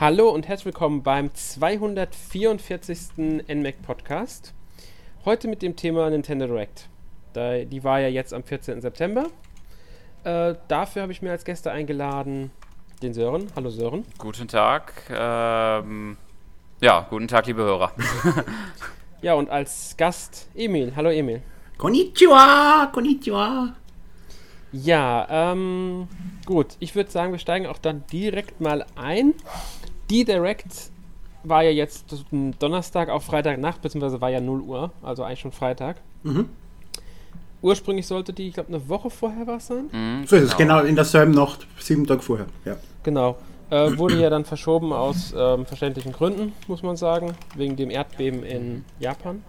Hallo und herzlich willkommen beim 244. NMAC Podcast. Heute mit dem Thema Nintendo Direct. Da, die war ja jetzt am 14. September. Äh, dafür habe ich mir als Gäste eingeladen den Sören. Hallo Sören. Guten Tag. Ähm, ja, guten Tag, liebe Hörer. ja, und als Gast Emil. Hallo Emil. Konnichiwa, konnichiwa. Ja, ähm, gut. Ich würde sagen, wir steigen auch dann direkt mal ein. Die Direct war ja jetzt Donnerstag auf Freitagnacht, beziehungsweise war ja 0 Uhr, also eigentlich schon Freitag. Mhm. Ursprünglich sollte die, ich glaube, eine Woche vorher was sein. Mhm, so ist es, genau. genau, in derselben Nacht, sieben Tage vorher, ja. Genau. Äh, wurde ja dann verschoben aus ähm, verständlichen Gründen, muss man sagen, wegen dem Erdbeben in Japan.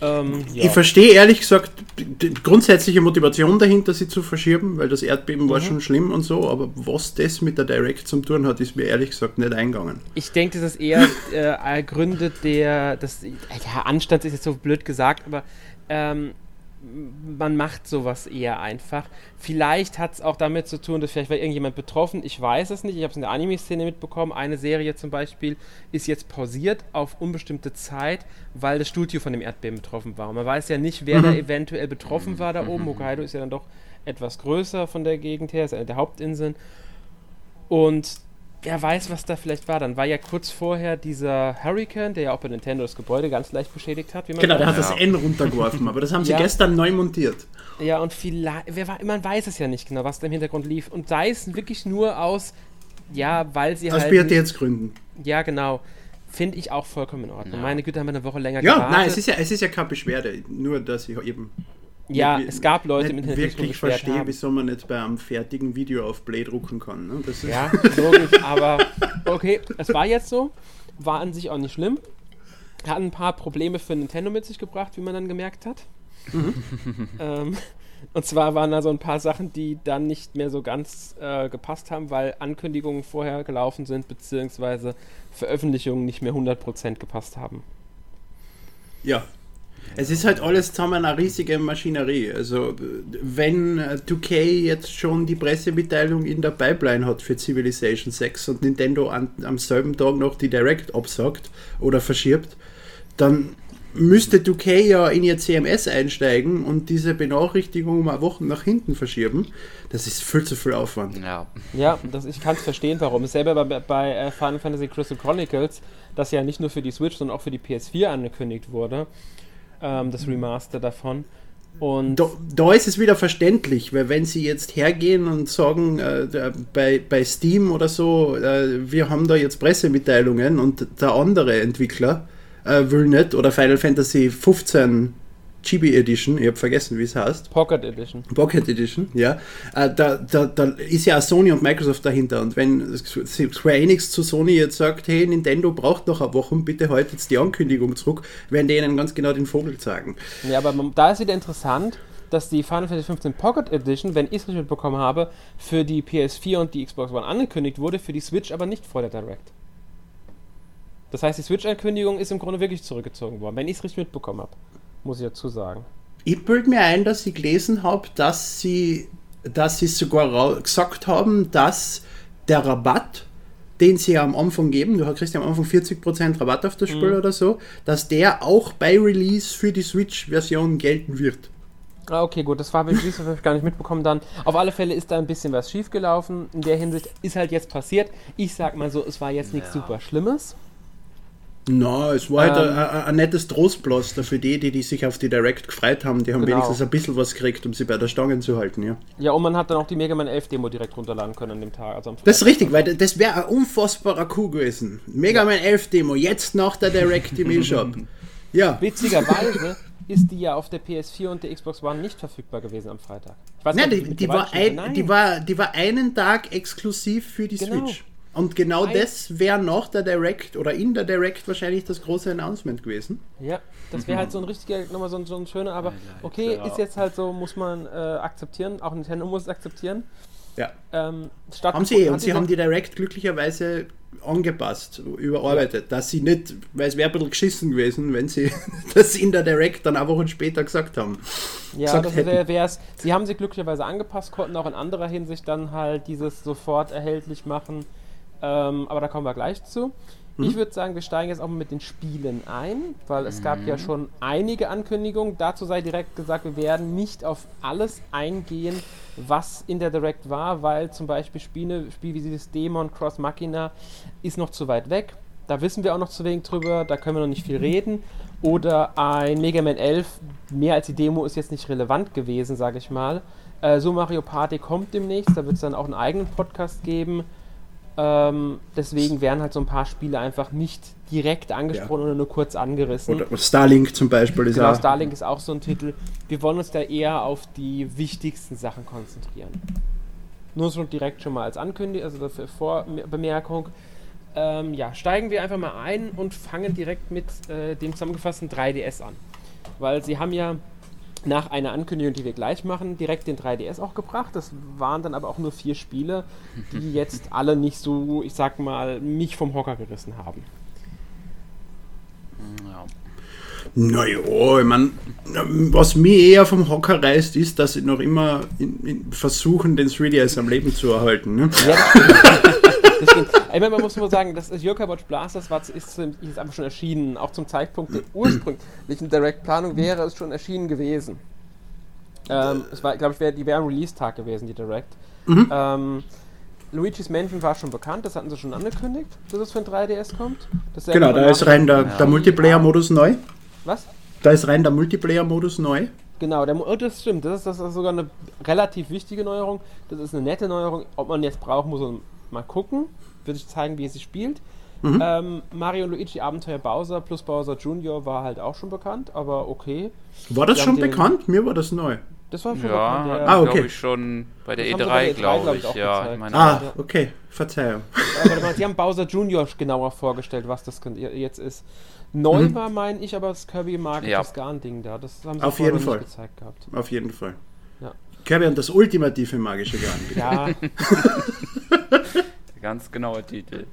Ähm, ja. Ich verstehe ehrlich gesagt die grundsätzliche Motivation dahinter, sie zu verschieben, weil das Erdbeben mhm. war schon schlimm und so, aber was das mit der Direct zum tun hat, ist mir ehrlich gesagt nicht eingegangen. Ich denke, das ist eher äh, Gründe der, das, ja, Anstand ist jetzt so blöd gesagt, aber ähm, man macht sowas eher einfach. Vielleicht hat es auch damit zu tun, dass vielleicht war irgendjemand betroffen. Ich weiß es nicht. Ich habe es in der Anime-Szene mitbekommen. Eine Serie zum Beispiel ist jetzt pausiert auf unbestimmte Zeit, weil das Studio von dem Erdbeben betroffen war. Und man weiß ja nicht, wer mhm. da eventuell betroffen war da oben. Mhm. Hokkaido ist ja dann doch etwas größer von der Gegend her, ist eine der Hauptinseln. Und wer weiß, was da vielleicht war. Dann war ja kurz vorher dieser Hurricane, der ja auch bei Nintendo das Gebäude ganz leicht beschädigt hat. genau, der hat ja. das N runtergeworfen, aber das haben sie ja. gestern neu montiert. Ja, und vielleicht, wer war, man weiß es ja nicht genau, was da im Hintergrund lief. Und sei es wirklich nur aus, ja, weil sie aus halt... Aus BRTs-Gründen. Ja, genau. Finde ich auch vollkommen in Ordnung. Ja. Meine Güte, haben wir eine Woche länger ja, gewartet. Ja, nein, es ist ja, es ist ja keine Beschwerde, nur dass ich eben ja, es gab Leute im Internet, die wirklich verstehe, wieso man nicht bei einem fertigen Video auf Play drucken kann. Ne? ja, logisch, aber okay, es war jetzt so, war an sich auch nicht schlimm. Hat ein paar Probleme für Nintendo mit sich gebracht, wie man dann gemerkt hat. Mhm. ähm, und zwar waren da so ein paar Sachen, die dann nicht mehr so ganz äh, gepasst haben, weil Ankündigungen vorher gelaufen sind, beziehungsweise Veröffentlichungen nicht mehr 100% gepasst haben. Ja, es ist halt alles zusammen eine riesige Maschinerie. Also, wenn 2K jetzt schon die Pressemitteilung in der Pipeline hat für Civilization 6 und Nintendo an, am selben Tag noch die Direct absagt oder verschiebt, dann müsste 2K ja in ihr CMS einsteigen und diese Benachrichtigung um eine Woche nach hinten verschieben. Das ist viel zu viel Aufwand. Ja, ja das, ich kann es verstehen, warum. Selber bei, bei äh, Final Fantasy Crystal Chronicles, das ja nicht nur für die Switch, sondern auch für die PS4 angekündigt wurde ähm, das Remaster davon. Und da, da, ist es wieder verständlich, weil wenn sie jetzt hergehen und sagen, äh, bei, bei Steam oder so, äh, wir haben da jetzt Pressemitteilungen und der andere Entwickler äh, will nicht, oder Final Fantasy 15 Chibi Edition, ich habe vergessen, wie es heißt. Pocket Edition. Pocket Edition, ja. Äh, da, da, da ist ja auch Sony und Microsoft dahinter. Und wenn Square Enix zu Sony jetzt sagt, hey, Nintendo braucht noch eine Woche, bitte heute jetzt die Ankündigung zurück, werden die ihnen ganz genau den Vogel zeigen. Ja, aber da ist wieder interessant, dass die Final Fantasy 15 Pocket Edition, wenn ich es richtig mitbekommen habe, für die PS4 und die Xbox One angekündigt wurde, für die Switch aber nicht vor der Direct. Das heißt, die Switch-Ankündigung ist im Grunde wirklich zurückgezogen worden, wenn ich es richtig mitbekommen habe muss ich dazu sagen. Ich bilde mir ein, dass ich gelesen habe, dass sie, dass sie sogar gesagt haben, dass der Rabatt, den sie am Anfang geben, du kriegst ja am Anfang 40% Rabatt auf das Spiel mhm. oder so, dass der auch bei Release für die Switch-Version gelten wird. Ah, okay, gut, das war ich gar nicht mitbekommen dann. Auf alle Fälle ist da ein bisschen was schiefgelaufen. In der Hinsicht ist halt jetzt passiert. Ich sag mal so, es war jetzt nichts ja. super Schlimmes. Na, no, es war halt ähm, halt ein, nettes Trostpflaster für die, die, die sich auf die Direct gefreut haben. Die haben genau. wenigstens ein bisschen was gekriegt, um sie bei der Stange zu halten, ja. Ja, und man hat dann auch die Mega Man 11 Demo direkt runterladen können an dem Tag. Also das ist richtig, weil das wäre ein unfassbarer Coup gewesen. Mega ja. Man 11 Demo, jetzt nach der Direct im E-Shop. ja. Witzigerweise ist die ja auf der PS4 und der Xbox One nicht verfügbar gewesen am Freitag. Ich weiß Nein, nicht, die, die, war ein, die, war, die war einen Tag exklusiv für die genau. Switch. Und genau Nein. das wäre nach der Direct oder in der Direct wahrscheinlich das große Announcement gewesen. Ja, das wäre halt so ein richtiger, nochmal so ein, so ein schöner, aber okay, ist jetzt halt so, muss man äh, akzeptieren, auch Nintendo muss es akzeptieren. Ja. Ähm, haben sie eh, und sie haben die Direct glücklicherweise angepasst, überarbeitet, ja. dass sie nicht, weil es wäre ein bisschen geschissen gewesen, wenn sie das in der Direct dann eine Woche später gesagt haben. Ja, das wäre es. Sie haben sie glücklicherweise angepasst, konnten auch in anderer Hinsicht dann halt dieses sofort erhältlich machen Ähm, aber da kommen wir gleich zu. Ich würde sagen, wir steigen jetzt auch mal mit den Spielen ein, weil es gab ja schon einige Ankündigungen. Dazu sei direkt gesagt, wir werden nicht auf alles eingehen, was in der Direct war, weil zum Beispiel Spiele, Spiel wie dieses Demon Cross Machina ist noch zu weit weg. Da wissen wir auch noch zu wenig drüber, da können wir noch nicht viel reden. Oder ein Mega Man 11, mehr als die Demo ist jetzt nicht relevant gewesen, sage ich mal. Äh, so Mario Party kommt demnächst, da wird es dann auch einen eigenen Podcast geben. Ähm, deswegen werden halt so ein paar Spiele einfach nicht direkt angesprochen Ja. oder nur kurz angerissen. Oder Starlink zum Beispiel ist genau, auch. Starlink ist auch so ein Titel. Wir wollen uns da eher auf die wichtigsten Sachen konzentrieren. Nur so direkt schon mal als Ankündigung, also dafür Vorbemerkung. Ähm, ja, steigen wir einfach mal ein und fangen direkt mit äh, dem zusammengefassten 3DS an. Weil sie haben ja nach einer Ankündigung, die wir gleich machen, direkt den 3DS auch gebracht. Das waren dann aber auch nur vier Spiele, die jetzt alle nicht so, ich sag mal, mich vom Hocker gerissen haben. Ja. Naja, ich mein, was mich eher vom Hocker reißt, ist, dass sie noch immer in, in versuchen, den 3DS am Leben zu erhalten. Ne? Ja, das stimmt. Ich meine, man muss nur sagen, das Yokai Watch Blasters war, ist, ist einfach schon erschienen. Auch zum Zeitpunkt der ursprünglichen Direct-Planung wäre es schon erschienen gewesen. Ähm, es war, glaube ich, wär, die wäre Release-Tag gewesen, die Direct. Ähm, Luigi's Mansion war schon bekannt, das hatten sie schon angekündigt, dass es für ein 3DS kommt. Genau, da ist rein der, Ja. der Multiplayer-Modus neu. Was? Da ist rein der Multiplayer-Modus neu. Genau, der, oh, das stimmt. Das ist, das ist sogar eine relativ wichtige Neuerung. Das ist eine nette Neuerung. Ob man jetzt braucht, muss man mal gucken. Wird sich zeigen, wie es sich spielt. Mhm. Ähm, Mario und Luigi Abenteuer Bowser plus Bowser Jr. war halt auch schon bekannt, aber okay. War das Wir schon bekannt? Mir war das neu. Das war schon Ja, bekannt. Ja. Ah, okay. glaube ich, schon bei der Das haben sie bei E3, der E3, glaube glaub ich. ich, auch Ja, ich meine, Ah, Ja. okay. Verzeihung. Aber man- sie haben Bowser Jr. genauer vorgestellt, was das jetzt ist. Neu Mhm. war, meine ich, aber das Kirby Magic Ja. Garn-Ding da. Das haben sie Auf vorher jeden Fall. nicht gezeigt gehabt. Auf jeden Fall. Ja. Kirby und das ultimative magische Garn. Ja, ganz genaue Titel.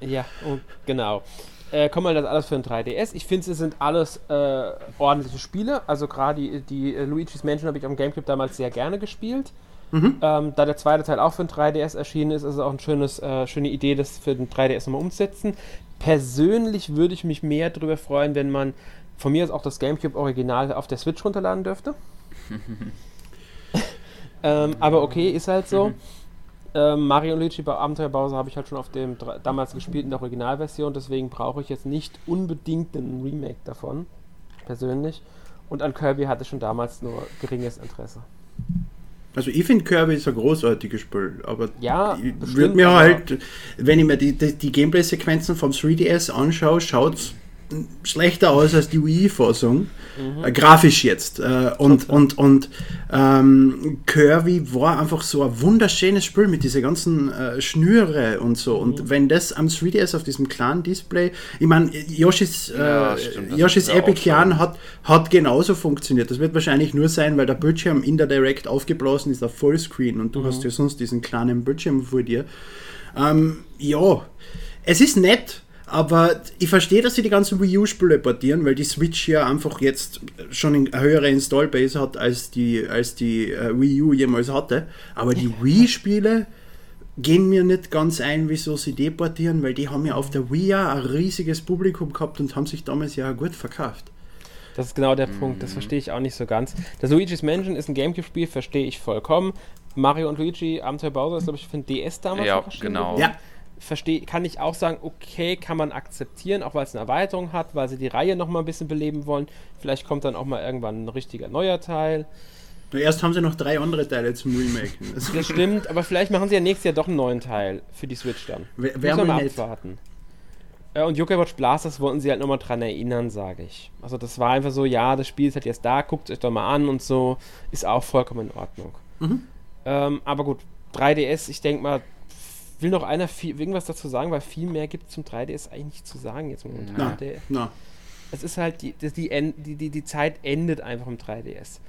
Ja, und genau. Äh, kommen wir das alles für ein 3DS. Ich finde, es sind alles äh, ordentliche Spiele. Also gerade die, die äh, Luigi's Mansion habe ich am Gamecube damals sehr gerne gespielt. Ähm, da der zweite Teil auch für ein 3DS erschienen ist, ist es auch eine schönes, äh, schöne Idee, das für den 3DS nochmal umzusetzen. Persönlich würde ich mich mehr darüber freuen, wenn man von mir aus auch das Gamecube Original auf der Switch runterladen dürfte. ähm, aber okay, ist halt so. Ähm, Mario und Luigi bei Abenteuer Bowser habe ich halt schon auf dem damals gespielt in der Originalversion, deswegen brauche ich jetzt nicht unbedingt einen Remake davon, persönlich. Und an Kirby hatte ich schon damals nur geringes Interesse. Also ich finde Kirby ist ein großartiges Spiel, aber Ja, ich würde mir halt, wenn ich mir die, die, die Gameplay-Sequenzen vom 3DS anschaue, schaut es schlechter aus als die Wii-Fassung. Mhm. Äh, grafisch jetzt. Äh, und und, und ähm, Kirby war einfach so ein wunderschönes Spiel mit diesen ganzen äh, Schnüre und so. Mhm. Und wenn das am 3DS auf diesem kleinen Display, ich meine, Yoshis, äh, Ja, Yoshis Epic Yarn hat, hat genauso funktioniert. Das wird wahrscheinlich nur sein, weil der Bildschirm in der Direct aufgeblasen ist auf Vollscreen und du Mhm. hast ja sonst diesen kleinen Bildschirm vor dir. Ähm, ja, es ist nett, aber ich verstehe, dass sie die ganzen Wii U-Spiele portieren, weil die Switch ja einfach jetzt schon eine höhere Installbase hat, als die, als die äh, Wii U jemals hatte. Aber die Wii-Spiele gehen mir nicht ganz ein, wieso sie deportieren, weil die haben ja auf der Wii ja ein riesiges Publikum gehabt und haben sich damals ja gut verkauft. Das ist genau der Punkt, das verstehe ich auch nicht so ganz. Das Luigi's Mansion ist ein Gamecube-Spiel, verstehe ich vollkommen. Mario und Luigi, Abenteuer Bowser ist, glaube ich, für den DS damals Ja, genau. Ja. Versteh, kann ich auch sagen, okay, kann man akzeptieren, auch weil es eine Erweiterung hat, weil sie die Reihe noch mal ein bisschen beleben wollen. Vielleicht kommt dann auch mal irgendwann ein richtiger neuer Teil. Erst haben sie noch drei andere Teile zum Remaken. Also, Das stimmt, aber vielleicht machen sie ja nächstes Jahr doch einen neuen Teil für die Switch dann. Muss wär man mal abwarten. Äh, und Yokai Watch Blasters wollten sie halt nochmal dran erinnern, sage ich. Also das war einfach so, ja, das Spiel ist halt jetzt da, guckt es euch doch mal an und so. Ist auch vollkommen in Ordnung. Mhm. Ähm, aber gut, 3DS, ich denke mal, will noch einer viel, irgendwas dazu sagen, weil viel mehr gibt es zum 3DS eigentlich nicht zu sagen jetzt momentan. na, Der, na. es ist halt, die, die, die, die, die Zeit endet einfach im 3DS.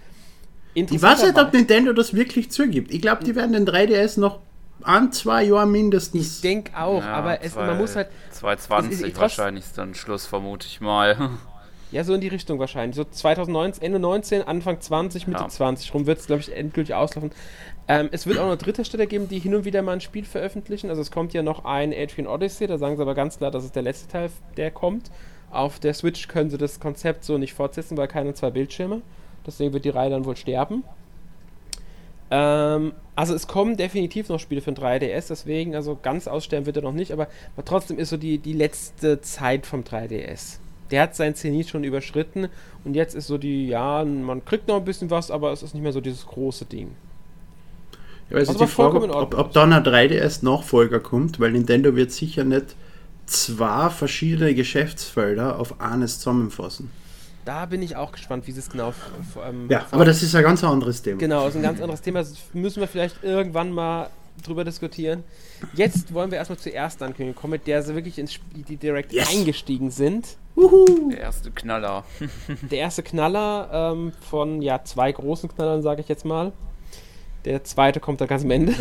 Ich weiß nicht, ob Nintendo das wirklich zugibt. Ich glaube, die werden den 3DS noch ein, zwei Jahre mindestens. Ich denke auch, Ja, aber es, man zwei- muss halt, 220 es ist- trotz- wahrscheinlich ist dann Schluss, vermute ich mal. ja, so in die Richtung wahrscheinlich. So 2019, Ende 19, Anfang 20, Mitte Ja. 20 rum wird es, glaube ich, endgültig auslaufen. Ähm, es wird auch noch dritte Stelle geben, die hin und wieder mal ein Spiel veröffentlichen. Also es kommt ja noch ein Adrian Odyssey, da sagen sie aber ganz klar, das ist der letzte Teil, der kommt. Auf der Switch können sie das Konzept so nicht fortsetzen, weil keine zwei Bildschirme. Deswegen wird die Reihe dann wohl sterben. Ähm, also es kommen definitiv noch Spiele für den 3DS, deswegen, also ganz aussterben wird er noch nicht, aber, aber trotzdem ist so die, die letzte Zeit vom 3DS. Der hat sein Zenit schon überschritten und jetzt ist so die, ja, man kriegt noch ein bisschen was, aber es ist nicht mehr so dieses große Ding. Ja, also die Frage, ob, ob, ob dann ein 3DS-Nachfolger kommt, weil Nintendo wird sicher nicht zwei verschiedene Geschäftsfelder auf eines zusammenfassen. Da bin ich auch gespannt, wie sie es genau. Ähm, ja, aber das ist ein ganz anderes Thema. Genau, das ist ein ganz anderes Thema. Das müssen wir vielleicht irgendwann mal drüber diskutieren. Jetzt wollen wir erstmal zur ersten Ankündigung kommen, mit der sie wirklich ins Spiel direkt yes. eingestiegen sind. Uhu. Der erste Knaller. Der erste Knaller ähm, von ja zwei großen Knallern, sage ich jetzt mal. Der zweite kommt dann ganz am Ende.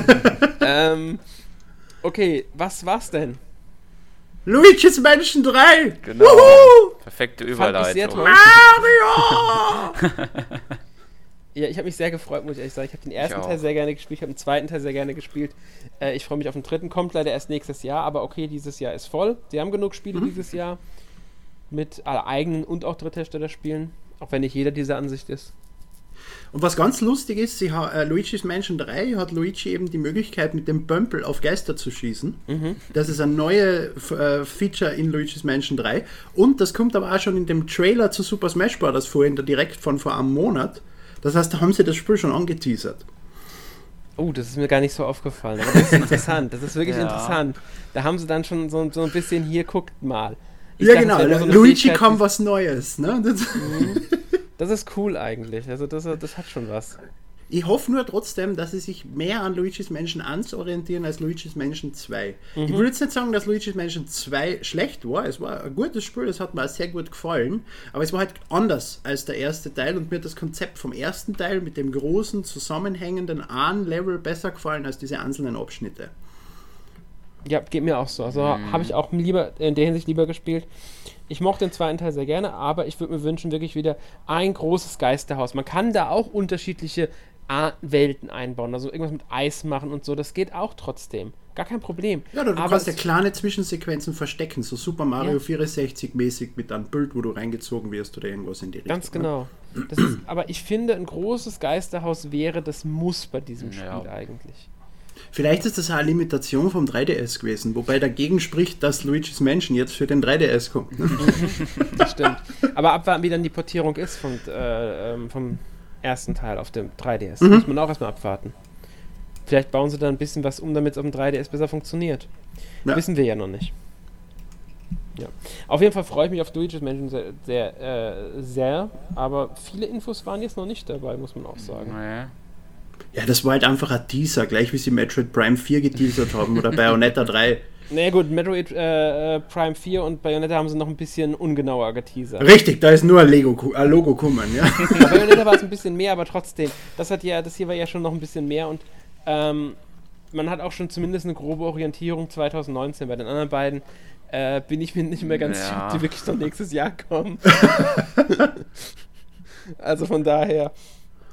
ähm, okay, was war's denn? Luigi's Mansion 3! Genau. Wuhu! Perfekte Überleitung. Mario! ja, ich habe mich sehr gefreut, muss ich ehrlich sagen. Ich habe den ersten Teil sehr gerne gespielt, ich habe den zweiten Teil sehr gerne gespielt. Äh, ich freue mich auf den dritten, kommt leider erst nächstes Jahr, aber okay, dieses Jahr ist voll. Sie haben genug Spiele mhm. dieses Jahr mit äh, eigenen und auch Dritthersteller-Spielen, auch wenn nicht jeder dieser Ansicht ist. Und was ganz lustig ist, sie äh, Luigi's Mansion 3 hat Luigi eben die Möglichkeit, mit dem Bömpel auf Geister zu schießen. Mhm. Das ist ein neues äh, Feature in Luigi's Mansion 3. Und das kommt aber auch schon in dem Trailer zu Super Smash Bros. vorhin, direkt von vor einem Monat. Das heißt, da haben sie das Spiel schon angeteasert. Oh, das ist mir gar nicht so aufgefallen. Aber das ist interessant. Das ist wirklich ja. interessant. Da haben sie dann schon so, so ein bisschen hier, guckt mal. Ich ja, dachte, genau. So Luigi kam was Neues. Ne? Mhm. Das ist cool eigentlich. Also das, das hat schon was. Ich hoffe nur trotzdem, dass sie sich mehr an Luigi's Mansion 1 orientieren als Luigi's Mansion 2. Mhm. Ich will jetzt nicht sagen, dass Luigi's Mansion 2 schlecht war. Es war ein gutes Spiel, das hat mir auch sehr gut gefallen. Aber es war halt anders als der erste Teil und mir hat das Konzept vom ersten Teil mit dem großen, zusammenhängenden A-Level besser gefallen als diese einzelnen Abschnitte. Ja, geht mir auch so. Also mhm. habe ich auch lieber in der Hinsicht lieber gespielt. Ich mochte den zweiten Teil sehr gerne, aber ich würde mir wünschen, wirklich wieder ein großes Geisterhaus. Man kann da auch unterschiedliche Welten einbauen, also irgendwas mit Eis machen und so, das geht auch trotzdem. Gar kein Problem. Ja, du, aber kannst ja kleine Zwischensequenzen verstecken, so Super Mario ja. 64 mäßig mit einem Bild, wo du reingezogen wirst oder irgendwas in die Richtung. Ganz ne? genau. Ist, aber ich finde, ein großes Geisterhaus wäre das Muss bei diesem Spiel ja. eigentlich. Vielleicht ist das eine Limitation vom 3DS gewesen, wobei dagegen spricht, dass Luigi's Mansion jetzt für den 3DS kommt. Das stimmt. Aber abwarten, wie dann die Portierung ist vom, äh, ähm, vom ersten Teil auf dem 3DS. Mhm. Muss man auch erstmal abwarten. Vielleicht bauen sie da ein bisschen was um, damit es auf dem 3DS besser funktioniert. Ja. Wissen wir ja noch nicht. Ja. Auf jeden Fall freue ich mich auf Luigi's Mansion sehr, sehr, äh, sehr, aber viele Infos waren jetzt noch nicht dabei, muss man auch sagen. Naja. Ja, das war halt einfach ein Teaser, gleich wie sie Metroid Prime 4 geteasert haben oder Bayonetta 3. Naja gut, Metroid äh, äh Prime 4 und Bayonetta haben sie noch ein bisschen ungenauer geteasert. Richtig, da ist nur ein, Lego, ein Logo kommen, ja. Bei Bayonetta war es ein bisschen mehr, aber trotzdem, das hat ja, das hier war ja schon noch ein bisschen mehr und ähm, man hat auch schon zumindest eine grobe Orientierung 2019. Bei den anderen beiden äh, bin ich mir nicht mehr ganz sicher, ja. ob die wirklich noch nächstes Jahr kommen. also von daher,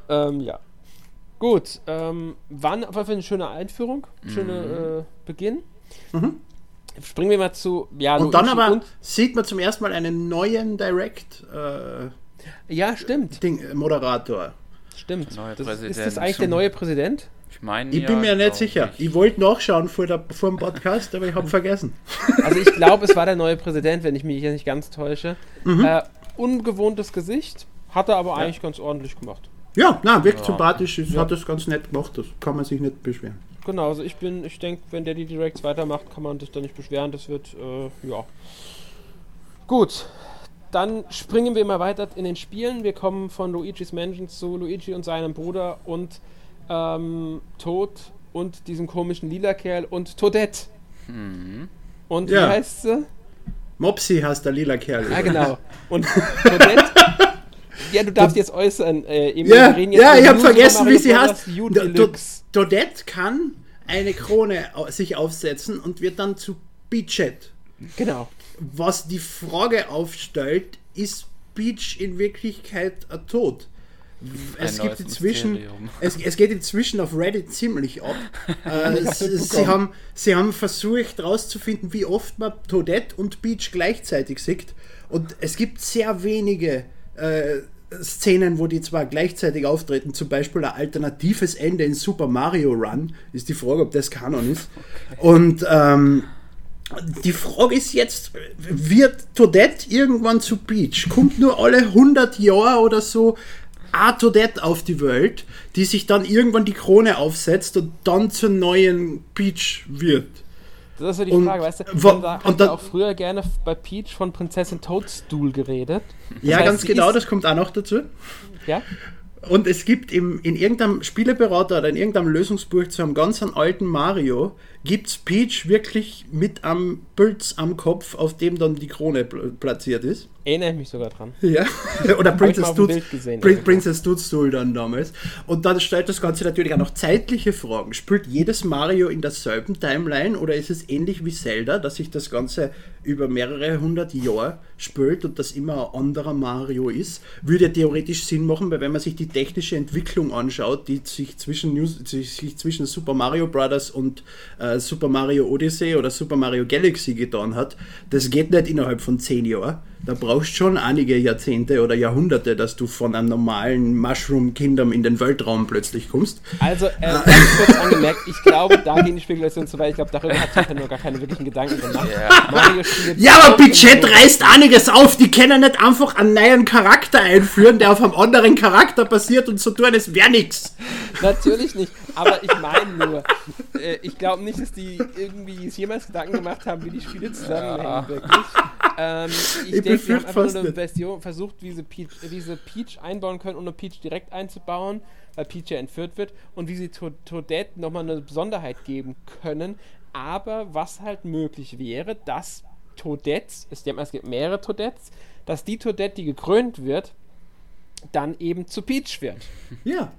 ähm, ja. Gut, ähm, waren auf jeden Fall eine schöne Einführung, schöne mhm. äh, Beginn. Mhm. Springen wir mal zu. Ja, und dann aber und sieht man zum ersten Mal einen neuen Direct. Äh, ja, stimmt. Ding, äh, Moderator. Stimmt. Das, ist das eigentlich der neue Präsident? Ich meine. Ich bin mir nicht sicher. Ich, ich wollte nachschauen vor, der, vor dem Podcast, aber ich habe vergessen. Also ich glaube, es war der neue Präsident, wenn ich mich hier nicht ganz täusche. Mhm. Äh, ungewohntes Gesicht, hat er aber ja. eigentlich ganz ordentlich gemacht. Ja, na, wirklich ja. sympathisch. Ja. Hat das ganz nett gemacht. Das kann man sich nicht beschweren. Genau, also ich bin, ich denke, wenn der die Directs weitermacht, kann man sich da nicht beschweren. Das wird, äh, ja. Gut, dann springen wir mal weiter in den Spielen. Wir kommen von Luigi's Mansion zu Luigi und seinem Bruder und ähm, Tod und diesem komischen lila Kerl und Toadette. Mhm. Und ja. wie heißt sie? Mopsy heißt der lila Kerl. Ja, genau. Und Toadette ja, du darfst jetzt äußern. Äh, ja, ja ich habe vergessen, wie sie heißt. Dodette kann eine Krone sich aufsetzen und wird dann zu Beachet. Genau. Was die Frage aufstellt, ist Beach in Wirklichkeit ein Tod? Es gibt inzwischen, es, es geht inzwischen auf Reddit ziemlich ab. äh, sie, haben, sie haben versucht herauszufinden, wie oft man Toadette und Peach gleichzeitig sieht. Und es gibt sehr wenige äh, Szenen, wo die zwar gleichzeitig auftreten. Zum Beispiel ein alternatives Ende in Super Mario Run. Ist die Frage, ob das Kanon ist. Und ähm, die Frage ist jetzt, wird Toadette irgendwann zu Peach? Kommt nur alle 100 Jahre oder so eine Toadette auf die Welt, die sich dann irgendwann die Krone aufsetzt und dann zur neuen Peach wird? Das ist so die Und Frage, weißt du? Man da- und dann- ja auch früher gerne bei Peach von Prinzessin Toadstool geredet. Ja, heißt, ganz genau, das kommt auch noch dazu. Ja? Und es gibt im, in irgendeinem Spieleberater oder in irgendeinem Lösungsbuch zu einem ganz alten Mario, gibt es Peach wirklich mit am Pilz am Kopf, auf dem dann die Krone pl platziert ist. Erinnere ich mich sogar dran. Ja, oder Princess, Bild gesehen, Prin. Princess Toadstool dann damals. Und dann stellt das Ganze natürlich auch noch zeitliche Fragen. Spielt jedes Mario in derselben Timeline oder ist es ähnlich wie Zelda, dass sich das Ganze über mehrere hundert Jahre spielt und das immer ein anderer Mario ist? Würde ja theoretisch Sinn machen, weil wenn man sich die technische Entwicklung anschaut, die sich zwischen, New, sich zwischen Super Mario Bros. und äh, Super Mario Odyssey oder Super Mario Galaxy getan hat, das geht nicht innerhalb von zehn Jahren. Da brauchst du schon einige Jahrzehnte oder Jahrhunderte, dass du von einem normalen Mushroom Kingdom in den Weltraum plötzlich kommst. Also, äh, ganz kurz angemerkt, ich glaube, da gehen die Spekulationen zu weit. Ich glaube, darüber hat sich nur gar keine wirklichen Gedanken gemacht. Ja. Mario spielt Ja, aber Budget reißt einiges auf. Die können nicht einfach einen neuen Charakter einführen, der auf einem anderen Charakter basiert und so tun, es wäre nix. Natürlich nicht, aber ich meine nur, äh, ich glaube nicht, dass die irgendwie es jemals Gedanken gemacht haben, wie die Spiele zusammenhängen, wirklich. Ähm, ich denke, wir haben einfach nur eine. Version versucht, wie sie, Peach, wie sie Peach einbauen können, ohne Peach direkt einzubauen, weil Peach ja entführt wird, und wie sie To- Toadette nochmal eine Besonderheit geben können. Aber was halt möglich wäre, dass Toadettes, es, es gibt mehrere Toadettes, dass die Toadette, die gekrönt wird, dann eben zu Peach wird. Ja.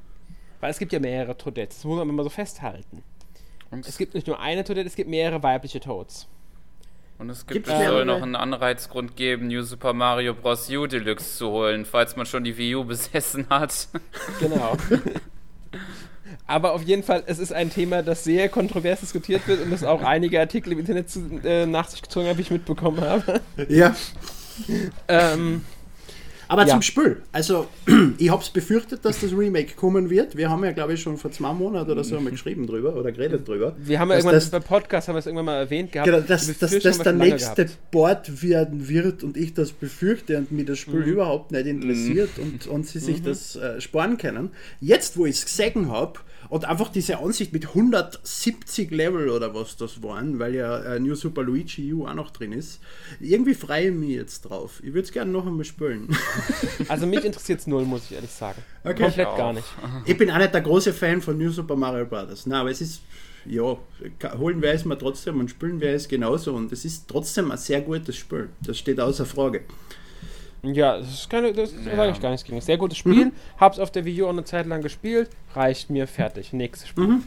Weil es gibt ja mehrere Toadettes, das muss man immer so festhalten. Und Es gibt nicht nur eine Toadette, es gibt mehrere weibliche Toads. Und es gibt, Gibt's es soll noch einen Anreizgrund geben, New Super Mario Bros. U Deluxe zu holen, falls man schon die Wii U besessen hat. Genau. Aber auf jeden Fall, es ist ein Thema, das sehr kontrovers diskutiert wird und das auch einige Artikel im Internet zu, äh, nach sich gezogen haben, wie ich mitbekommen habe. Ja. ähm, Aber Ja. zum Spiel. Also, ich hab's befürchtet, dass das Remake kommen wird. Wir haben ja, glaube ich, schon vor zwei Monaten oder so einmal geschrieben drüber oder geredet drüber. wir haben ja Dass irgendwann das- beim Podcast haben wir es irgendwann mal erwähnt gehabt. Genau, dass, dass Befürchtung das der nächste gehabt. Board werden wird und ich das befürchte und mir das Spiel Mhm. überhaupt nicht interessiert und, und sie sich das äh, sparen können. Jetzt, wo ich es gesehen habe und einfach diese Ansicht mit 170 Level oder was das waren, weil ja äh, New Super Luigi U auch noch drin ist, irgendwie freue ich mich jetzt drauf. Ich würde es gerne noch einmal spielen. Also mich interessiert es null, muss ich ehrlich sagen. Okay. Komplett Ich gar nicht. ich bin auch nicht der große Fan von New Super Mario Bros. Na, aber es ist, ja, holen wir es mal trotzdem und spielen wir es genauso und es ist trotzdem ein sehr gutes Spiel. Das steht außer Frage. Ja, das ist keine, das Ja. sage ich gar nichts gegen. Sehr gutes Spiel. Hab's auf der Wii U auch eine Zeit lang gespielt. Reicht mir fertig. Nächstes Spiel.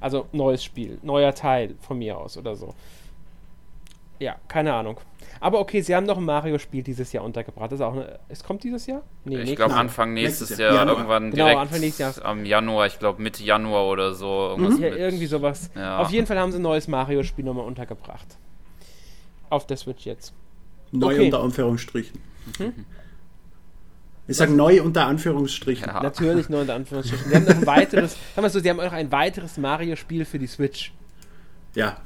Also neues Spiel. Neuer Teil von mir aus oder so. Ja, keine Ahnung. Aber okay, sie haben noch ein Mario-Spiel dieses Jahr untergebracht. Das ist auch eine, es kommt dieses Jahr? Nee, Ich glaube Jahr. Anfang nächstes Nächstes Jahr, Jahr. Januar. irgendwann Genau, direkt Anfang nächstes Jahres. am Januar, ich glaube Mitte Januar oder so. Irgendwas Ja, irgendwie sowas. Ja. Auf jeden Fall haben sie ein neues Mario-Spiel nochmal untergebracht. Auf der Switch jetzt. Neu Okay. unter Anführungsstrichen. Mhm. Ich sage neu unter Anführungsstrichen. Ja. Natürlich neu unter Anführungsstrichen. Sie haben noch ein weiteres, sagen wir so, sie haben auch ein weiteres Mario-Spiel für die Switch. Ja.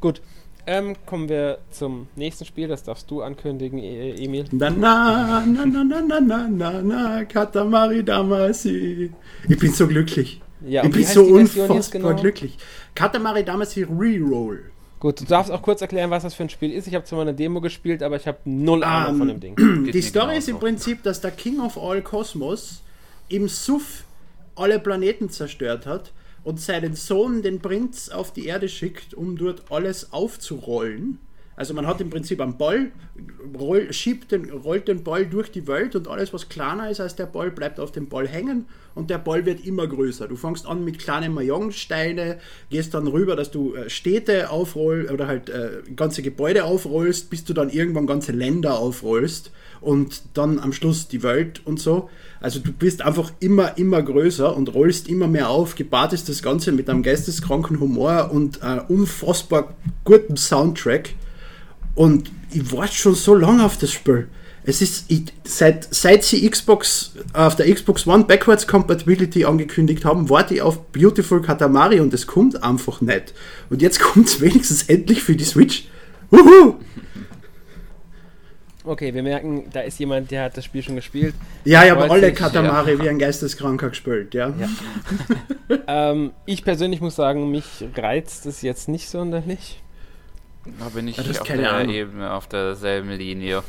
Gut. Ähm, kommen wir zum nächsten Spiel, das darfst du ankündigen, e, e- Emil. Na na, na na na na na na na, Katamari Damacy. Ich bin so glücklich. Ja, ich bin so unfassbar genau? glücklich. Katamari Damacy Reroll. Gut, du darfst auch kurz erklären, was das für ein Spiel ist. Ich habe zwar mal eine Demo gespielt, aber ich habe null Ahnung Ähm, von dem Ding. Geht Die Story ist im. Prinzip, dass der King of All Cosmos im Suff alle Planeten zerstört hat und seinen Sohn, den Prinz, auf die Erde schickt, um dort alles aufzurollen. Also man hat im Prinzip einen Ball, roll, schiebt den, rollt den Ball durch die Welt und alles, was kleiner ist als der Ball, bleibt auf dem Ball hängen und der Ball wird immer größer. Du fängst an mit kleinen Mahjongsteine, gehst dann rüber, dass du äh, Städte aufrollst oder halt äh, ganze Gebäude aufrollst, bis du dann irgendwann ganze Länder aufrollst und dann am Schluss die Welt und so. Also du bist einfach immer, immer größer und rollst immer mehr auf. Gepaart ist das Ganze mit einem geisteskranken Humor und äh, unfassbar gutem Soundtrack. Und ich warte schon so lange auf das Spiel. Es ist, ich, seit, seit sie Xbox auf der Xbox One Backwards Compatibility angekündigt haben, warte ich auf Beautiful Katamari und es kommt einfach nicht. Und jetzt kommt es wenigstens endlich für die Switch. Wuhu! Okay, wir merken, da ist jemand, der hat das Spiel schon gespielt. Ja, ich habe alle Katamari ja. wie ein Geisteskranker gespielt, ja. ja. ähm, ich persönlich muss sagen, mich reizt es jetzt nicht sonderlich. Da bin ich auf der Ahnung. Ebene, auf derselben Linie.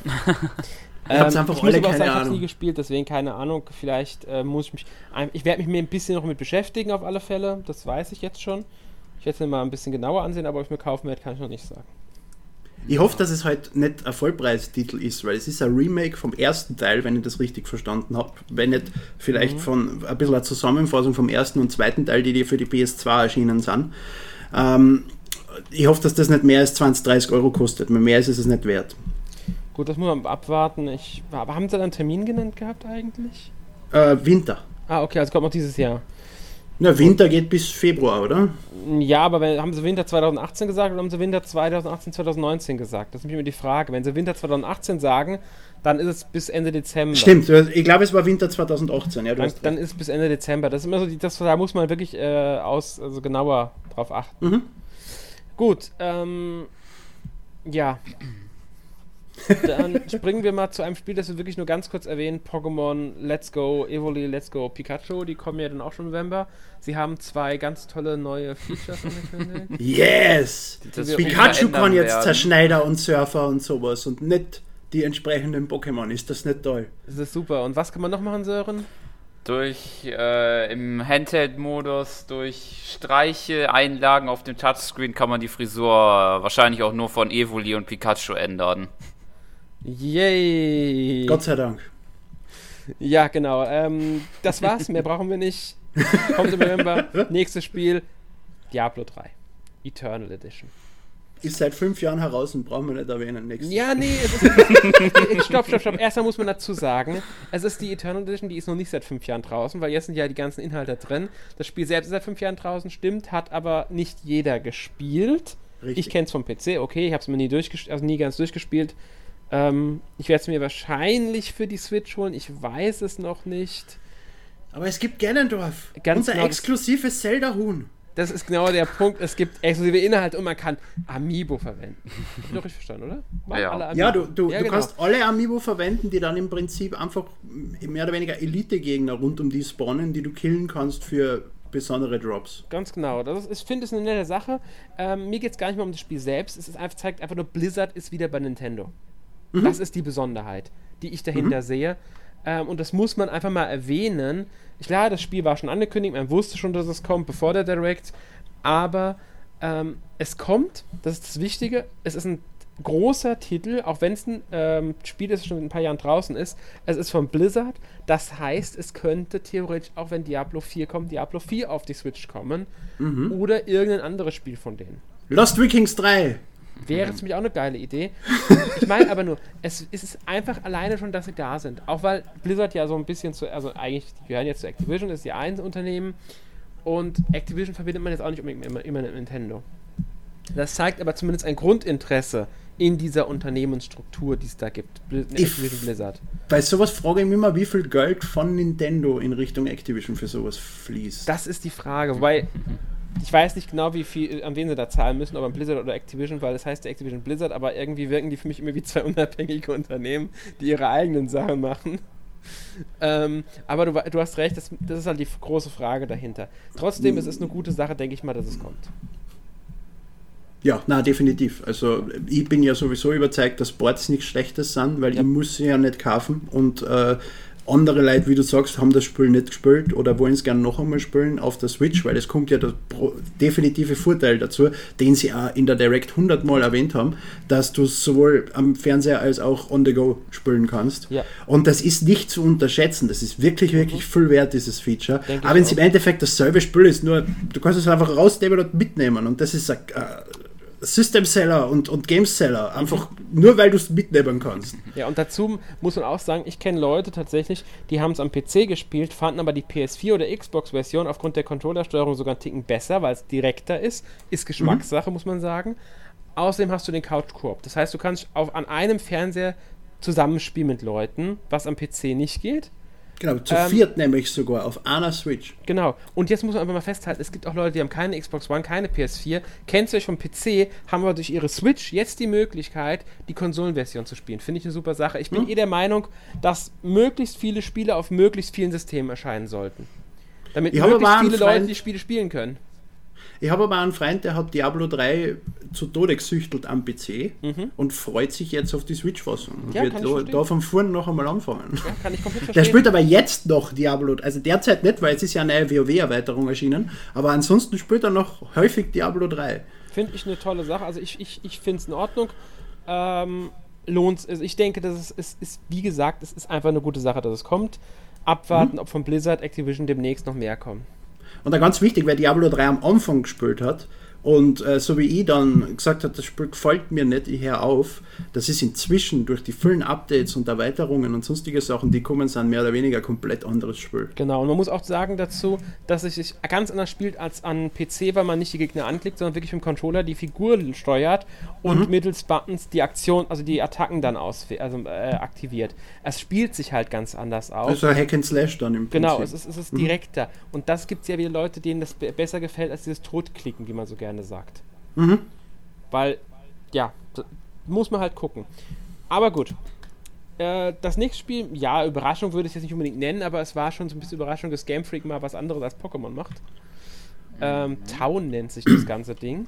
Ich ähm, einfach ich alle keine sagen, Ahnung. Ich nie gespielt, deswegen keine Ahnung. Vielleicht äh, muss ich mich. Ich werde mich mir ein bisschen noch mit beschäftigen, auf alle Fälle. Das weiß ich jetzt schon. Ich werde es mir mal ein bisschen genauer ansehen, aber ob ich mir kaufen werde, kann ich noch nicht sagen. Ich hoffe, dass es halt nicht ein Vollpreistitel ist, weil es ist ein Remake vom ersten Teil, wenn ich das richtig verstanden habe. Wenn nicht vielleicht mhm. von ein bisschen eine Zusammenfassung vom ersten und zweiten Teil, die, die für die PS2 erschienen sind. Ähm, ich hoffe, dass das nicht mehr als 20, 30 Euro kostet. Mehr ist es nicht wert. Gut, das muss man abwarten. Ich, aber haben Sie da einen Termin genannt gehabt eigentlich? Äh, Winter. Ah, okay, also kommt noch dieses Jahr. Na, Winter geht bis Februar, oder? Ja, aber wenn, haben sie Winter 2018 gesagt oder haben sie Winter 2018, 2019 gesagt? Das ist nämlich immer die Frage. Wenn sie Winter 2018 sagen, dann ist es bis Ende Dezember. Stimmt, ich glaube, es war Winter 2018, ja. Dann, dann, ist es bis Ende Dezember. Das ist immer so, das, da muss man wirklich äh, aus, also genauer drauf achten. Mhm. Gut, ähm, ja. Dann springen wir mal zu einem Spiel, das wir wirklich nur ganz kurz erwähnen: Pokémon Let's Go, Evoli, Let's Go, Pikachu. Die kommen ja dann auch schon im November. Sie haben zwei ganz tolle neue Features angekündigt. Yes! Das Pikachu kann jetzt werden. Zerschneider und Surfer und sowas und nicht die entsprechenden Pokémon. Ist das nicht toll? Das ist super. Und was kann man noch machen, Sören? Durch äh, im Handheld-Modus, durch Streiche, Einlagen auf dem Touchscreen kann man die Frisur wahrscheinlich auch nur von Evoli und Pikachu ändern. Yay! Gott sei Dank. Ja, genau. Ähm, das war's. Mehr brauchen wir nicht. Kommt im November. Nächstes Spiel: Diablo 3. Eternal Edition ist seit fünf Jahren heraus und brauchen wir nicht erwähnen. Nächstes ja, nee, ist, stopp, stopp, stopp. Erstmal muss man dazu sagen, es ist die Eternal Edition, die ist noch nicht seit fünf Jahren draußen, weil jetzt sind ja die ganzen Inhalte drin. Das Spiel selbst ist seit fünf Jahren draußen, stimmt, hat aber nicht jeder gespielt. Richtig. Ich kenne es vom PC, okay, ich habe es mir nie, also nie ganz durchgespielt. Ähm, ich werde es mir wahrscheinlich für die Switch holen, ich weiß es noch nicht. Aber es gibt Ganondorf, Ganz unser genau exklusives Zelda-Huhn das ist genau der Punkt. Es gibt exklusive Inhalte und man kann Amiibo verwenden. Hab ich doch richtig verstanden, oder? Machen ja, ja du, du, ja, du genau. kannst alle Amiibo verwenden, die dann im Prinzip einfach mehr oder weniger Elite-Gegner rund um die spawnen, die du killen kannst für besondere Drops. Ganz genau. Das ist, ich finde es eine nette Sache. Ähm, mir geht es gar nicht mehr um das Spiel selbst. Es ist einfach, zeigt einfach nur, Blizzard ist wieder bei Nintendo. Mhm. Das ist die Besonderheit, die ich dahinter mhm. sehe. Ähm, und das muss man einfach mal erwähnen. Klar, das Spiel war schon angekündigt, man wusste schon, dass es kommt, bevor der Direct. Aber ähm, es kommt, das ist das Wichtige. Es ist ein großer Titel, auch wenn es ein ähm, Spiel ist, das schon in ein paar Jahren draußen ist. Es ist von Blizzard. Das heißt, es könnte theoretisch, auch wenn Diablo 4 kommt, Diablo 4 auf die Switch kommen. Mhm. Oder irgendein anderes Spiel von denen. Lost Vikings 3. Wäre ziemlich auch eine geile Idee. Ich meine aber nur, es, es, ist einfach alleine schon, dass sie da sind. Auch weil Blizzard ja so ein bisschen zu, also eigentlich, die gehören jetzt zu Activision, das ist ja ein Unternehmen. Und Activision verbindet man jetzt auch nicht unbedingt immer, immer mit Nintendo. Das zeigt aber zumindest ein Grundinteresse in dieser Unternehmensstruktur, die es da gibt. Activision Blizzard. Bei sowas frage ich mich immer, wie viel Geld von Nintendo in Richtung Activision für sowas fließt. Das ist die Frage. Wobei, ich weiß nicht genau, wie viel, an wen sie da zahlen müssen, ob an Blizzard oder Activision, weil das heißt Activision Blizzard, aber irgendwie wirken die für mich immer wie zwei unabhängige Unternehmen, die ihre eigenen Sachen machen. Ähm, aber du, du, hast recht, das, das, ist halt die große Frage dahinter. Trotzdem ist es eine gute Sache, denke ich mal, dass es kommt. Ja, na definitiv. Also ich bin ja sowieso überzeugt, dass Boards nichts Schlechtes sind, weil ja. ich muss sie ja nicht kaufen und äh, Andere Leute, wie du sagst, haben das Spiel nicht gespielt oder wollen es gerne noch einmal spielen auf der Switch, weil es kommt ja der definitive Vorteil dazu, den sie auch in der Direct 100 Mal erwähnt haben, dass du sowohl am Fernseher als auch on the go spielen kannst. Ja. Und das ist nicht zu unterschätzen. Das ist wirklich, wirklich mhm. viel wert, dieses Feature. Denke Aber wenn es im Endeffekt dasselbe Spiel ist, nur du kannst es einfach rausnehmen und mitnehmen. Und das ist ein, äh, System Seller und, und Game Seller, einfach mhm. nur weil du es mitnehmen kannst. Ja, und dazu muss man auch sagen, ich kenne Leute tatsächlich, die haben es am PC gespielt, fanden aber die PS4 oder Xbox-Version aufgrund der Controllersteuerung sogar einen Ticken besser, weil es direkter ist. Ist Geschmackssache, mhm. muss man sagen. Außerdem hast du den Couch Koop. Das heißt, du kannst auf, an einem Fernseher zusammenspielen mit Leuten, was am PC nicht geht. Genau, zu ähm, viert nämlich sogar auf einer Switch. Genau. Und jetzt muss man einfach mal festhalten, es gibt auch Leute, die haben keine Xbox One, keine PS4, kennt euch vom PC, haben aber durch ihre Switch jetzt die Möglichkeit, die Konsolenversion zu spielen. Finde ich eine super Sache. Ich bin hm. eh der Meinung, dass möglichst viele Spiele auf möglichst vielen Systemen erscheinen sollten. Damit ich möglichst viele Leute die Spiele spielen können. Ich habe aber einen Freund, der hat Diablo 3 zu Tode gesüchtelt am PC mhm. und freut sich jetzt auf die Switch-Fassung. Und ja, wird da, da vom Vorn noch einmal anfangen. Ja, kann ich komplett Der spielt aber jetzt noch Diablo, also derzeit nicht, weil es ist ja eine WoW-Erweiterung erschienen, aber ansonsten spielt er noch häufig Diablo 3. Finde ich eine tolle Sache. Also ich, ich, ich finde es in Ordnung. Ähm, lohnt also ich denke, das ist, ist, ist, wie gesagt, es ist einfach eine gute Sache, dass es kommt. Abwarten, mhm. ob von Blizzard Activision demnächst noch mehr kommen. Und dann ganz wichtig, weil Diablo 3 am Anfang gespielt hat, und äh, so wie ich dann gesagt habe, das Spiel gefällt mir nicht, ich höre auf, das ist inzwischen durch die vielen Updates und Erweiterungen und sonstige Sachen, die kommen, sind mehr oder weniger komplett anderes Spiel. Genau, und man muss auch sagen dazu, dass es sich ganz anders spielt als an PC, weil man nicht die Gegner anklickt, sondern wirklich mit dem Controller die Figur steuert und mhm. mittels Buttons die Aktion, also die Attacken dann aus, also, äh, aktiviert. Es spielt sich halt ganz anders aus. Also Hack and Slash dann im genau, Prinzip. Genau, es ist, es ist mhm. direkter. Und das gibt es ja wieder Leute, denen das besser gefällt als dieses Totklicken, wie man so gerne gerne sagt. Mhm. Weil, ja, muss man halt gucken. Aber gut. Äh, das nächste Spiel, ja, Überraschung würde ich es jetzt nicht unbedingt nennen, aber es war schon so ein bisschen Überraschung, dass Game Freak mal was anderes als Pokémon macht. Ähm, Town nennt sich das ganze Ding.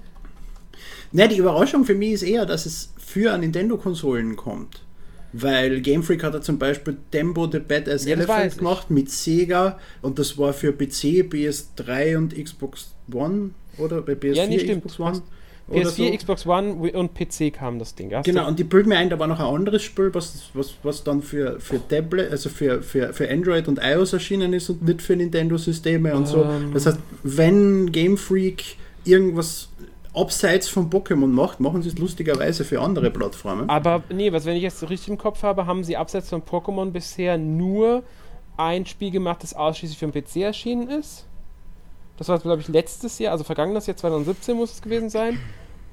Ne, die Überraschung für mich ist eher, dass es für Nintendo-Konsolen kommt. Weil Game Freak hat ja zum Beispiel Tempo the Badass ja, Elephant gemacht mit Sega und das war für PC, PS3 und Xbox One oder bei PS4, ja, nee, Xbox One. PS4, so. Xbox One und PC kam das Ding. Hast genau, und die bilden mir ein, da war noch ein anderes Spiel, was, was, was dann für, für Tablet, also für, für, für Android und iOS erschienen ist und nicht für Nintendo-Systeme und um. so. Ähm. Das heißt, wenn Game Freak irgendwas abseits von Pokémon macht, machen sie es lustigerweise für andere Plattformen. Aber nee, was wenn ich jetzt richtig im Kopf habe, haben sie abseits von Pokémon bisher nur ein Spiel gemacht, das ausschließlich für den PC erschienen ist. Das war, glaube ich, letztes Jahr, also vergangenes Jahr 2017 muss es gewesen sein.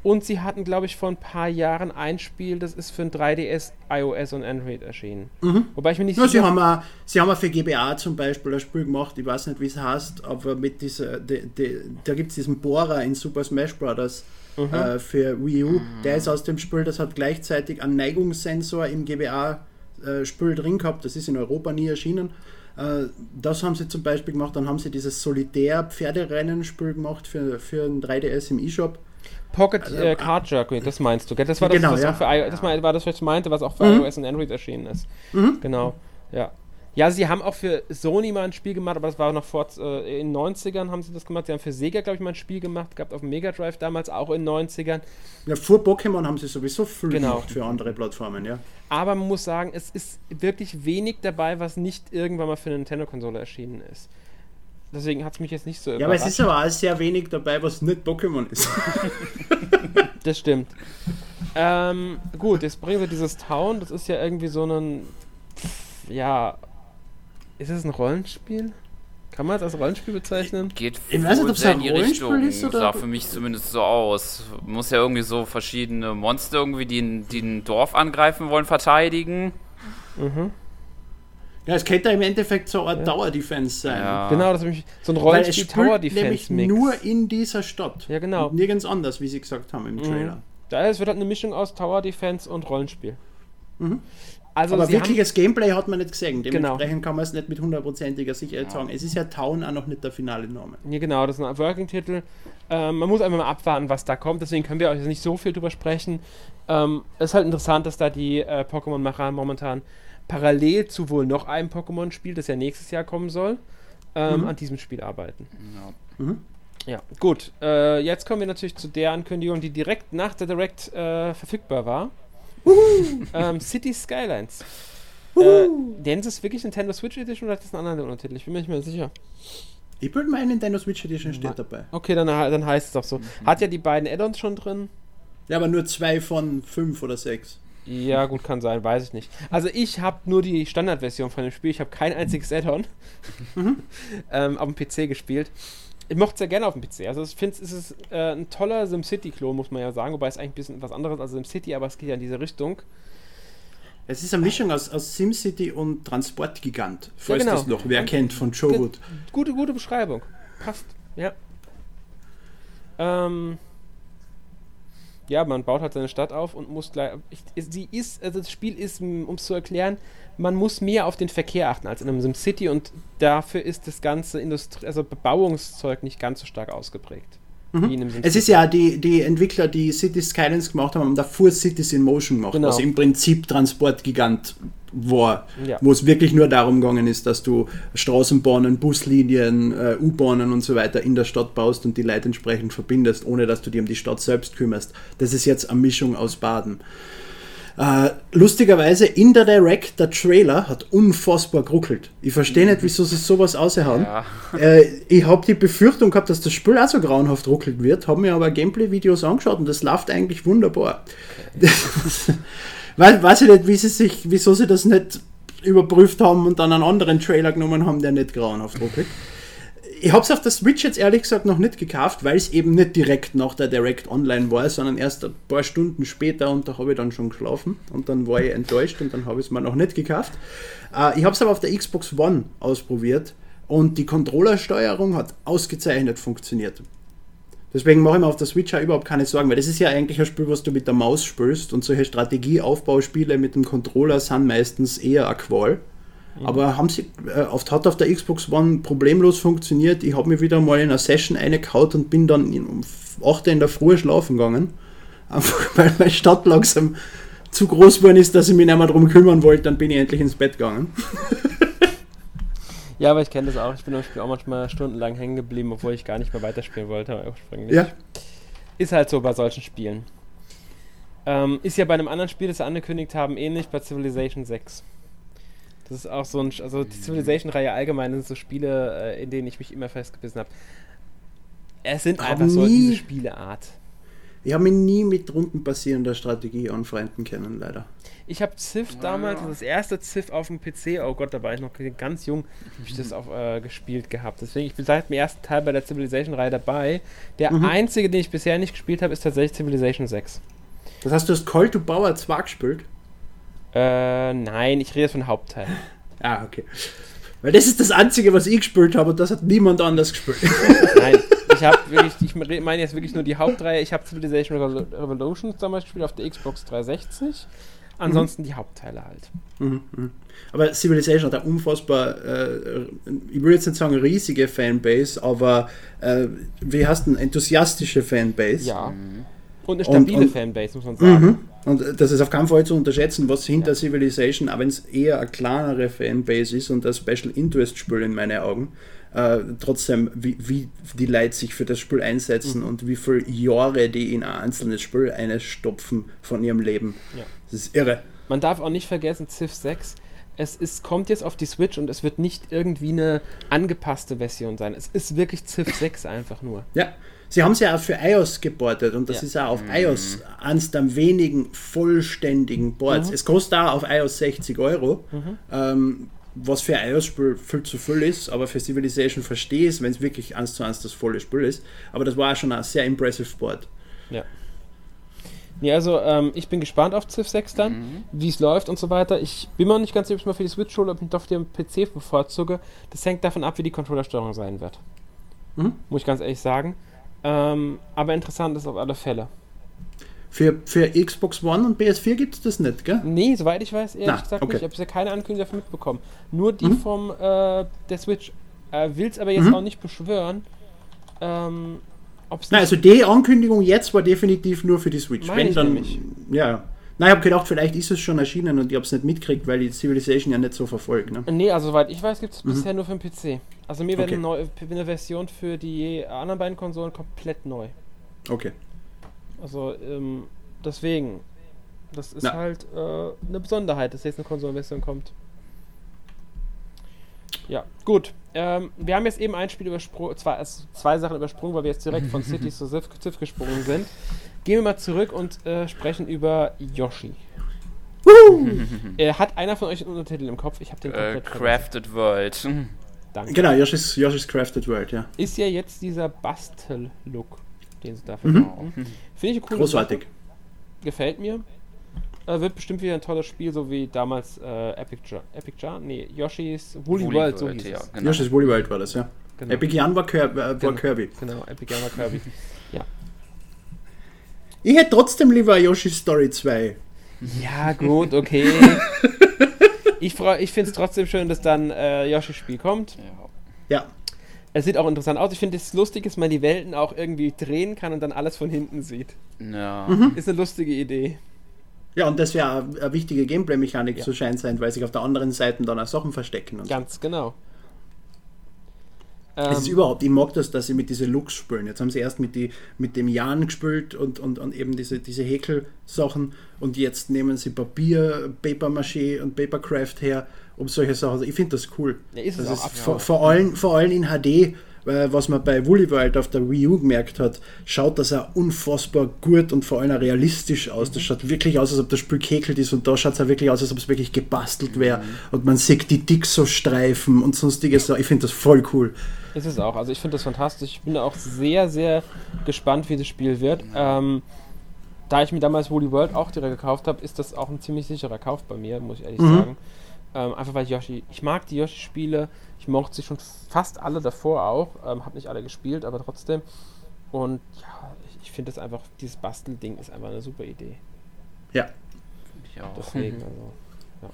Und sie hatten, glaube ich, vor ein paar Jahren ein Spiel, das ist für ein 3DS, iOS und Android erschienen. Mhm. Wobei ich mir nicht ja, sicher... Sie haben, auch, sie haben auch für GBA zum Beispiel ein Spiel gemacht, ich weiß nicht, wie es heißt, aber mit dieser... De, de, da gibt es diesen Bohrer in Super Smash Bros. Mhm. Äh, für Wii U. Der ist aus dem Spiel, das hat gleichzeitig einen Neigungssensor im GBA-Spiel äh, drin gehabt. Das ist in Europa nie erschienen. Äh, das haben sie zum Beispiel gemacht. Dann haben sie dieses Solitär-Pferderennen-Spiel gemacht für, für ein 3DS im eShop. Pocket also, äh, Card Jerky, das meinst du, gell? Das war das, genau, was ja. auch für das war das, was ich meinte, was auch für mhm. iOS und Android erschienen ist. Mhm. Genau, ja. Ja, sie haben auch für Sony mal ein Spiel gemacht, aber das war noch vor äh, in den 90ern haben sie das gemacht. Sie haben für Sega, glaube ich, mal ein Spiel gemacht, gehabt auf dem Mega Drive damals, auch in den 90ern. Ja, vor Pokémon haben sie sowieso viel genau. gemacht für andere Plattformen, ja. Aber man muss sagen, es ist wirklich wenig dabei, was nicht irgendwann mal für eine Nintendo-Konsole erschienen ist. Deswegen hat es mich jetzt nicht so überrascht. Ja, aber es ist aber auch sehr wenig dabei, was nicht Pokémon ist. das stimmt. Ähm, gut, jetzt bringen wir dieses Town, das ist ja irgendwie so ein ja, ist es ein Rollenspiel? Kann man es als Rollenspiel bezeichnen? Geht ich weiß nicht, ob es ein Rollenspiel Richtung, ist oder. Sah für mich zumindest so aus. Muss ja irgendwie so verschiedene Monster irgendwie, die, die ein Dorf angreifen wollen, verteidigen. Mhm. Ja, es könnte im Endeffekt so eine ja. Tower-Defense sein. Ja. Genau, das ist so ein Rollenspiel-Tower-Defense-Mix. nur in dieser Stadt. Ja, genau. nirgends anders, wie sie gesagt haben im mhm. Trailer. Mhm. Ja, es wird halt eine Mischung aus Tower-Defense und Rollenspiel. Mhm. Also aber wirkliches Gameplay hat man nicht gesehen. Genau. Dementsprechend genau. kann man es nicht mit hundertprozentiger Sicherheit ja. sagen. Es ist ja Town auch noch nicht der finale Name. Ja, genau, das ist ein Working-Titel. Ähm, man muss einfach mal abwarten, was da kommt. Deswegen können wir euch nicht so viel drüber sprechen. Ähm, es ist halt interessant, dass da die äh, Pokémon-Macher momentan parallel zu wohl noch einem Pokémon-Spiel, das ja nächstes Jahr kommen soll, ähm, Mhm. an diesem Spiel arbeiten. Ja. Mhm. Ja, gut. Äh, jetzt kommen wir natürlich zu der Ankündigung, die direkt nach der Direct äh, verfügbar war. Ähm, City Skylines. Äh, nennen sie es wirklich Nintendo Switch Edition oder hat das einen anderen Untertitel? Ich bin mir nicht mehr sicher. Ich bin mein Nintendo Switch Edition Ma- steht dabei. Okay, dann, dann heißt es doch so. Hat ja die beiden Add-ons schon drin. Ja, aber nur zwei von fünf oder sechs. Ja, gut, kann sein, weiß ich nicht. Also ich habe nur die Standardversion von dem Spiel. Ich habe kein einziges Add-on ähm, auf dem PC gespielt. Ich mochte es sehr gerne auf dem PC. Also ich finde, es ist äh, ein toller SimCity-Klon, muss man ja sagen. Wobei es eigentlich ein bisschen was anderes als SimCity, aber es geht ja in diese Richtung. Es ist eine Mischung aus, aus SimCity und Transportgigant. Falls genau. das noch wer kennt von Joe Wood. Gute, gute Beschreibung. Passt, ja. Ähm, ja, man baut halt seine Stadt auf und muss gleich. Ich, sie ist, also das Spiel ist, um es zu erklären, man muss mehr auf den Verkehr achten als in einem SimCity und dafür ist das ganze Industrie, also Bebauungszeug nicht ganz so stark ausgeprägt. Wie in einem Mhm. Es ist ja die, die Entwickler, die City Skylines gemacht haben, haben davor Cities in Motion gemacht, Genau. was im Prinzip Transportgigant war, Ja. wo es wirklich nur darum gegangen ist, dass du Straßenbahnen, Buslinien, äh, U-Bahnen und so weiter in der Stadt baust und die Leute entsprechend verbindest, ohne dass du dich um die Stadt selbst kümmerst. Das ist jetzt eine Mischung aus Baden. Äh, lustigerweise in der Direct, der Trailer hat unfassbar geruckelt. Ich verstehe nicht, wieso sie sowas aushauen. Ja. Äh, ich habe die Befürchtung gehabt, dass das Spiel auch so grauenhaft ruckelt wird, habe mir aber Gameplay-Videos angeschaut und das läuft eigentlich wunderbar. Weil, weiß ich nicht, wie sie sich, wieso sie das nicht überprüft haben und dann einen anderen Trailer genommen haben, der nicht grauenhaft ruckelt. Ich habe es auf der Switch jetzt ehrlich gesagt noch nicht gekauft, weil es eben nicht direkt nach der Direct online war, sondern erst ein paar Stunden später und da habe ich dann schon geschlafen und dann war ich enttäuscht und dann habe ich es mir noch nicht gekauft. Äh, ich habe es aber auf der Xbox One ausprobiert und die Controllersteuerung hat ausgezeichnet funktioniert. Deswegen mache ich mir auf der Switch auch überhaupt keine Sorgen, weil das ist ja eigentlich ein Spiel, was du mit der Maus spielst und solche Strategieaufbauspiele mit dem Controller sind meistens eher eine Qual. Aber haben sie, äh, oft hat auf der Xbox One problemlos funktioniert. Ich habe mich wieder mal in einer Session reingehaut und bin dann um 8 Uhr in der Früh schlafen gegangen. Einfach weil meine Stadt langsam zu groß geworden ist, dass ich mich nicht mehr darum kümmern wollte. Dann bin ich endlich ins Bett gegangen. Ja, aber ich kenne das auch. Ich bin im Spiel auch manchmal stundenlang hängen geblieben, obwohl ich gar nicht mehr weiterspielen wollte ursprünglich. Ja, Ist halt so bei solchen Spielen. Ähm, ist ja bei einem anderen Spiel, das sie angekündigt haben, ähnlich bei Civilization 6. Das ist auch so ein, also die Civilization-Reihe allgemein sind so Spiele, äh, in denen ich mich immer festgebissen habe. Es sind einfach so diese Spieleart. Ich habe mich nie mit rundenbasierender Strategie anfreunden können, leider. Ich habe Civ damals, das erste Civ auf dem PC, oh Gott, da war ich noch ganz jung, habe ich das auch äh, gespielt gehabt. Deswegen, ich bin seit dem ersten Teil bei der Civilization-Reihe dabei. Der Mhm. einzige, den ich bisher nicht gespielt habe, ist tatsächlich Civilization 6. Das heißt, du hast Call to Power 2 gespielt? Äh, nein, ich rede jetzt von Hauptteil. Ah, okay. Weil das ist das Einzige, was ich gespielt habe und das hat niemand anders gespielt. Nein, ich habe wirklich, ich meine jetzt wirklich nur die Hauptreihe. Ich habe Civilization Revol- Revolutions damals gespielt auf der Xbox 360. Ansonsten die Hauptteile halt. Mhm, mhm. Aber Civilization hat eine unfassbar, äh, ich will jetzt nicht sagen riesige Fanbase, aber äh, wie heißt denn, enthusiastische Fanbase. Ja. Und eine Und- stabile und- Fanbase, muss man sagen. Mhm. Und das ist auf keinen Fall zu unterschätzen, was hinter Civilization, auch wenn es eher eine kleinere Fanbase ist und ein Special Interest Spiel in meinen Augen, äh, trotzdem, wie, wie die Leute sich für das Spiel einsetzen und wie viele Jahre die in ein einzelnes Spiel einstopfen von ihrem Leben. Ja. Das ist irre. Man darf auch nicht vergessen, Civ 6, es ist, kommt jetzt auf die Switch und es wird nicht irgendwie eine angepasste Version sein. Es ist wirklich Civ 6 einfach nur. Ja, sie haben es ja auch für iOS geportet und das Ja. ist auch auf iOS eines der wenigen vollständigen Boards. Es kostet auch auf iOS 60 Euro, ähm, was für ein iOS-Spiel viel zu viel ist, aber für Civilization verstehe ich es, wenn es wirklich eins zu eins das volle Spiel ist. Aber das war schon ein sehr impressive Board. Ja. Nee, also ähm, ich bin gespannt auf Civ 6 dann, wie es läuft und so weiter. Ich bin mir noch nicht ganz sicher, ob ich es mal für die Switch hole, ob ich doch den PC bevorzuge. Das hängt davon ab, wie die Controllersteuerung sein wird. Mhm. Muss ich ganz ehrlich sagen. Ähm, aber interessant ist auf alle Fälle. Für, für Xbox One und PS4 gibt es das nicht, gell? Nee, soweit ich weiß, ehrlich Na, gesagt okay. nicht. Ich habe bisher keine Ankündigung dafür mitbekommen. Nur die Mhm. vom äh, der Switch. Äh, Will es aber jetzt Mhm. auch nicht beschwören. Ähm, ob's also die Ankündigung jetzt war definitiv nur für die Switch. Meine Wenn ich dann, nämlich. ja, Nein, ich habe gedacht, vielleicht ist es schon erschienen und ich habe es nicht mitgekriegt, weil ich Civilization ja nicht so verfolge. Ne? Nee, also soweit ich weiß, gibt es bisher nur für den PC. Also mir wäre Okay. eine, neue- eine Version für die anderen beiden Konsolen komplett neu. Okay. Also ähm, deswegen, das ist Ja. halt äh, eine Besonderheit, dass jetzt eine Konsolenversion kommt. Ja, gut. Ähm, wir haben jetzt eben ein Spiel übersprungen, zwei, also zwei Sachen übersprungen, weil wir jetzt direkt von City zu Civ, Civ gesprungen sind. Gehen wir mal zurück und äh, sprechen über Yoshi. äh, hat einer von euch einen Untertitel im Kopf? Ich habe den Äh, komplett vergessen. Crafted World. Danke. Genau, Yoshi's, Yoshi's Crafted World, ja. Ist ja jetzt dieser Bastel-Look, den sie da verwenden. Finde ich coole Großartig. Sache. Gefällt mir. Äh, wird bestimmt wieder ein tolles Spiel, so wie damals äh, Epic Jar. Epic Jar? Nee, Yoshi's Woolly, Woolly World, so World, hieß ja, es. genau. Yoshi's Woolly World war das, ja. Genau. Epic Jan war, Kirby, äh, war Genau. Kirby. Genau, Epic Jar war Kirby. Ich hätte trotzdem lieber Yoshi's Story 2. ja, gut, okay. ich freu- ich finde es trotzdem schön, dass dann äh, Yoshis Spiel kommt. Ja. Es sieht auch interessant aus. Ich finde es lustig, dass man die Welten auch irgendwie drehen kann und dann alles von hinten sieht. Ja. Ist eine lustige Idee. Ja, und das wäre eine, wichtige Gameplay-Mechanik, Ja. so scheint sein, weil sich auf der anderen Seite dann auch Sachen verstecken. Und so. Ganz genau. Es ist Ähm, überhaupt, ich mag das, dass sie mit diesen Looks spielen. Jetzt haben sie erst mit, die, mit dem Jan gespielt und, und, und eben diese, diese Häkelsachen und jetzt nehmen sie Papier, Papermaché und Papercraft her, um solche Sachen. Also ich finde das cool. Ja, ist es das auch, ist vor, vor, allem, vor allem in HD, äh, was man bei Woolly World auf der Wii U gemerkt hat, schaut das auch unfassbar gut und vor allem auch realistisch aus. Mhm. Das schaut wirklich aus, als ob das Spiel gehäkelt ist und da schaut es auch wirklich aus, als ob es wirklich gebastelt wäre Mhm. und man sieht die Dixo-Streifen und sonstiges. Ich finde das voll cool. Ist es auch. Also ich finde das fantastisch. Ich bin auch sehr, sehr gespannt, wie das Spiel wird. Ähm, da ich mir damals Woolly World auch direkt gekauft habe, ist das auch ein ziemlich sicherer Kauf bei mir, muss ich ehrlich Mhm. sagen. Ähm, einfach weil Yoshi, ich mag die Yoshi-Spiele. Ich mochte sie schon fast alle davor auch. Ähm, habe nicht alle gespielt, aber trotzdem. Und ja, ich, ich finde das einfach, dieses Bastelding ist einfach eine super Idee. Ja. Ich auch. Deswegen, also, ja.